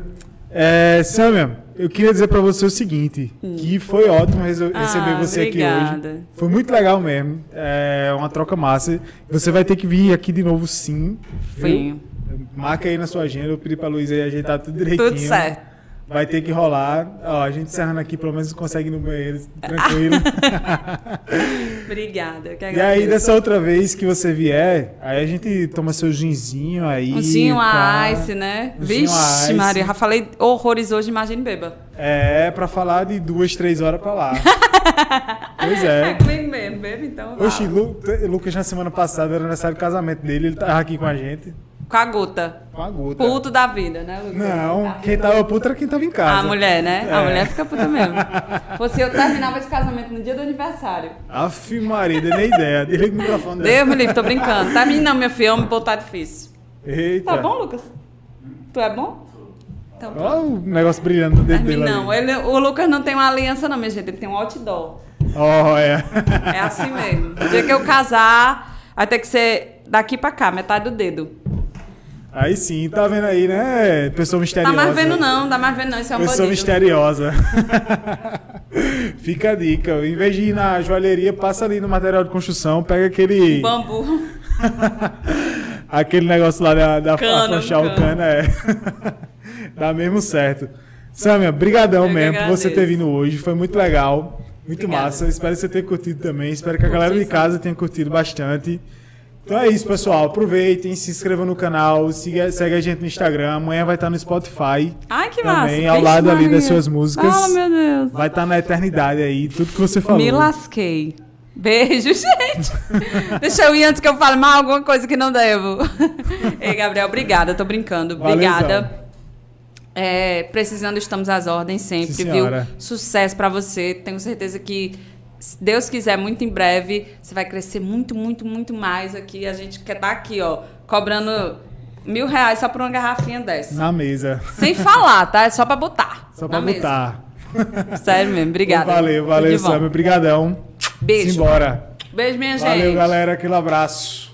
É, Samia, eu queria dizer pra você o seguinte, que foi ótimo reso- receber Hum. Ah, você aqui hoje. obrigada. Foi muito legal mesmo. É uma troca massa. Você vai ter que vir aqui de novo, sim. Venho. Marca aí na sua agenda, eu pedi pra Luísa ajeitar tudo direitinho. Tudo certo. Vai ter que rolar. Ó, a gente encerrando aqui, pelo menos consegue ir no banheiro, tranquilo. [laughs] Obrigada. e aí, dessa outra vez que você vier, aí a gente toma seu ginzinho aí. Um ginho a ice, né? Um Vixe, ice. Maria, já falei horrores hoje, imagine beba. É, pra falar de duas, três horas pra lá. [laughs] pois É é. comigo mesmo, bebe então. Oxi, Lu, Lucas na semana passada era aniversário do casamento dele, ele tava aqui com a gente. Com a gota. Com a gota. Puto da vida, né, Lucas? Não, quem tava puto era quem tava em casa. A mulher, né? A É. mulher fica puta mesmo. [laughs] Fosse eu terminava esse casamento no dia do aniversário. Aff, Maria, dei nem ideia. Desliga o microfone dela. Deus me livre, tô brincando. Tá mim não, meu filho, homem botar difícil. Eita. Tá bom, Lucas? Tu é bom? Então. Olha o negócio brilhando no dedo dele. não. Ele, o Lucas não tem uma aliança, não, minha gente. Ele tem um outdoor. Ó, é. É assim mesmo. O dia que eu casar, vai ter que ser daqui pra cá, metade do dedo. Aí sim, tá vendo aí, né? Pessoa Tá misteriosa. mais vendo não, tá mais vendo não. Isso é um Pessoa bandido. misteriosa. [laughs] Fica a dica. Em vez de ir na joalheria, passa ali no material de construção, pega aquele. Bambu. [laughs] aquele negócio lá da, da Cano, afrouxar o cano. é. [laughs] Dá mesmo certo. Samia, brigadão Eu mesmo por você ter vindo hoje. Foi muito legal. Muito Obrigada. massa. Espero que você tenha curtido também. Espero que a galera de casa tenha curtido bastante. Então é isso, pessoal. Aproveitem, se inscrevam no canal, siga, segue a gente no Instagram. Amanhã vai estar no Spotify. Ai, que Também, massa. ao Vixe, lado ali das suas músicas. Ah, meu Deus. Vai estar na eternidade aí, tudo que você falou. Me lasquei. Beijo, [laughs] gente. Deixa eu ir antes que eu fale mal alguma coisa que não devo. [laughs] Ei, Gabriel, obrigada. Tô brincando. Obrigada. Valeuzão. É, precisando, estamos às ordens sempre, Sim, viu? Sucesso pra você. Tenho certeza que, se Deus quiser, muito em breve, você vai crescer muito, muito, muito mais aqui. A gente quer estar aqui, ó, cobrando mil reais só por uma garrafinha dessa. Na mesa. Sem falar, tá? É só pra botar. Só pra mesa. botar. [laughs] Sério mesmo. Obrigada. Valeu, Tudo valeu, bom. Samia. Obrigadão. Beijo. Simbora. Beijo, minha gente. Valeu, galera. Aquele abraço.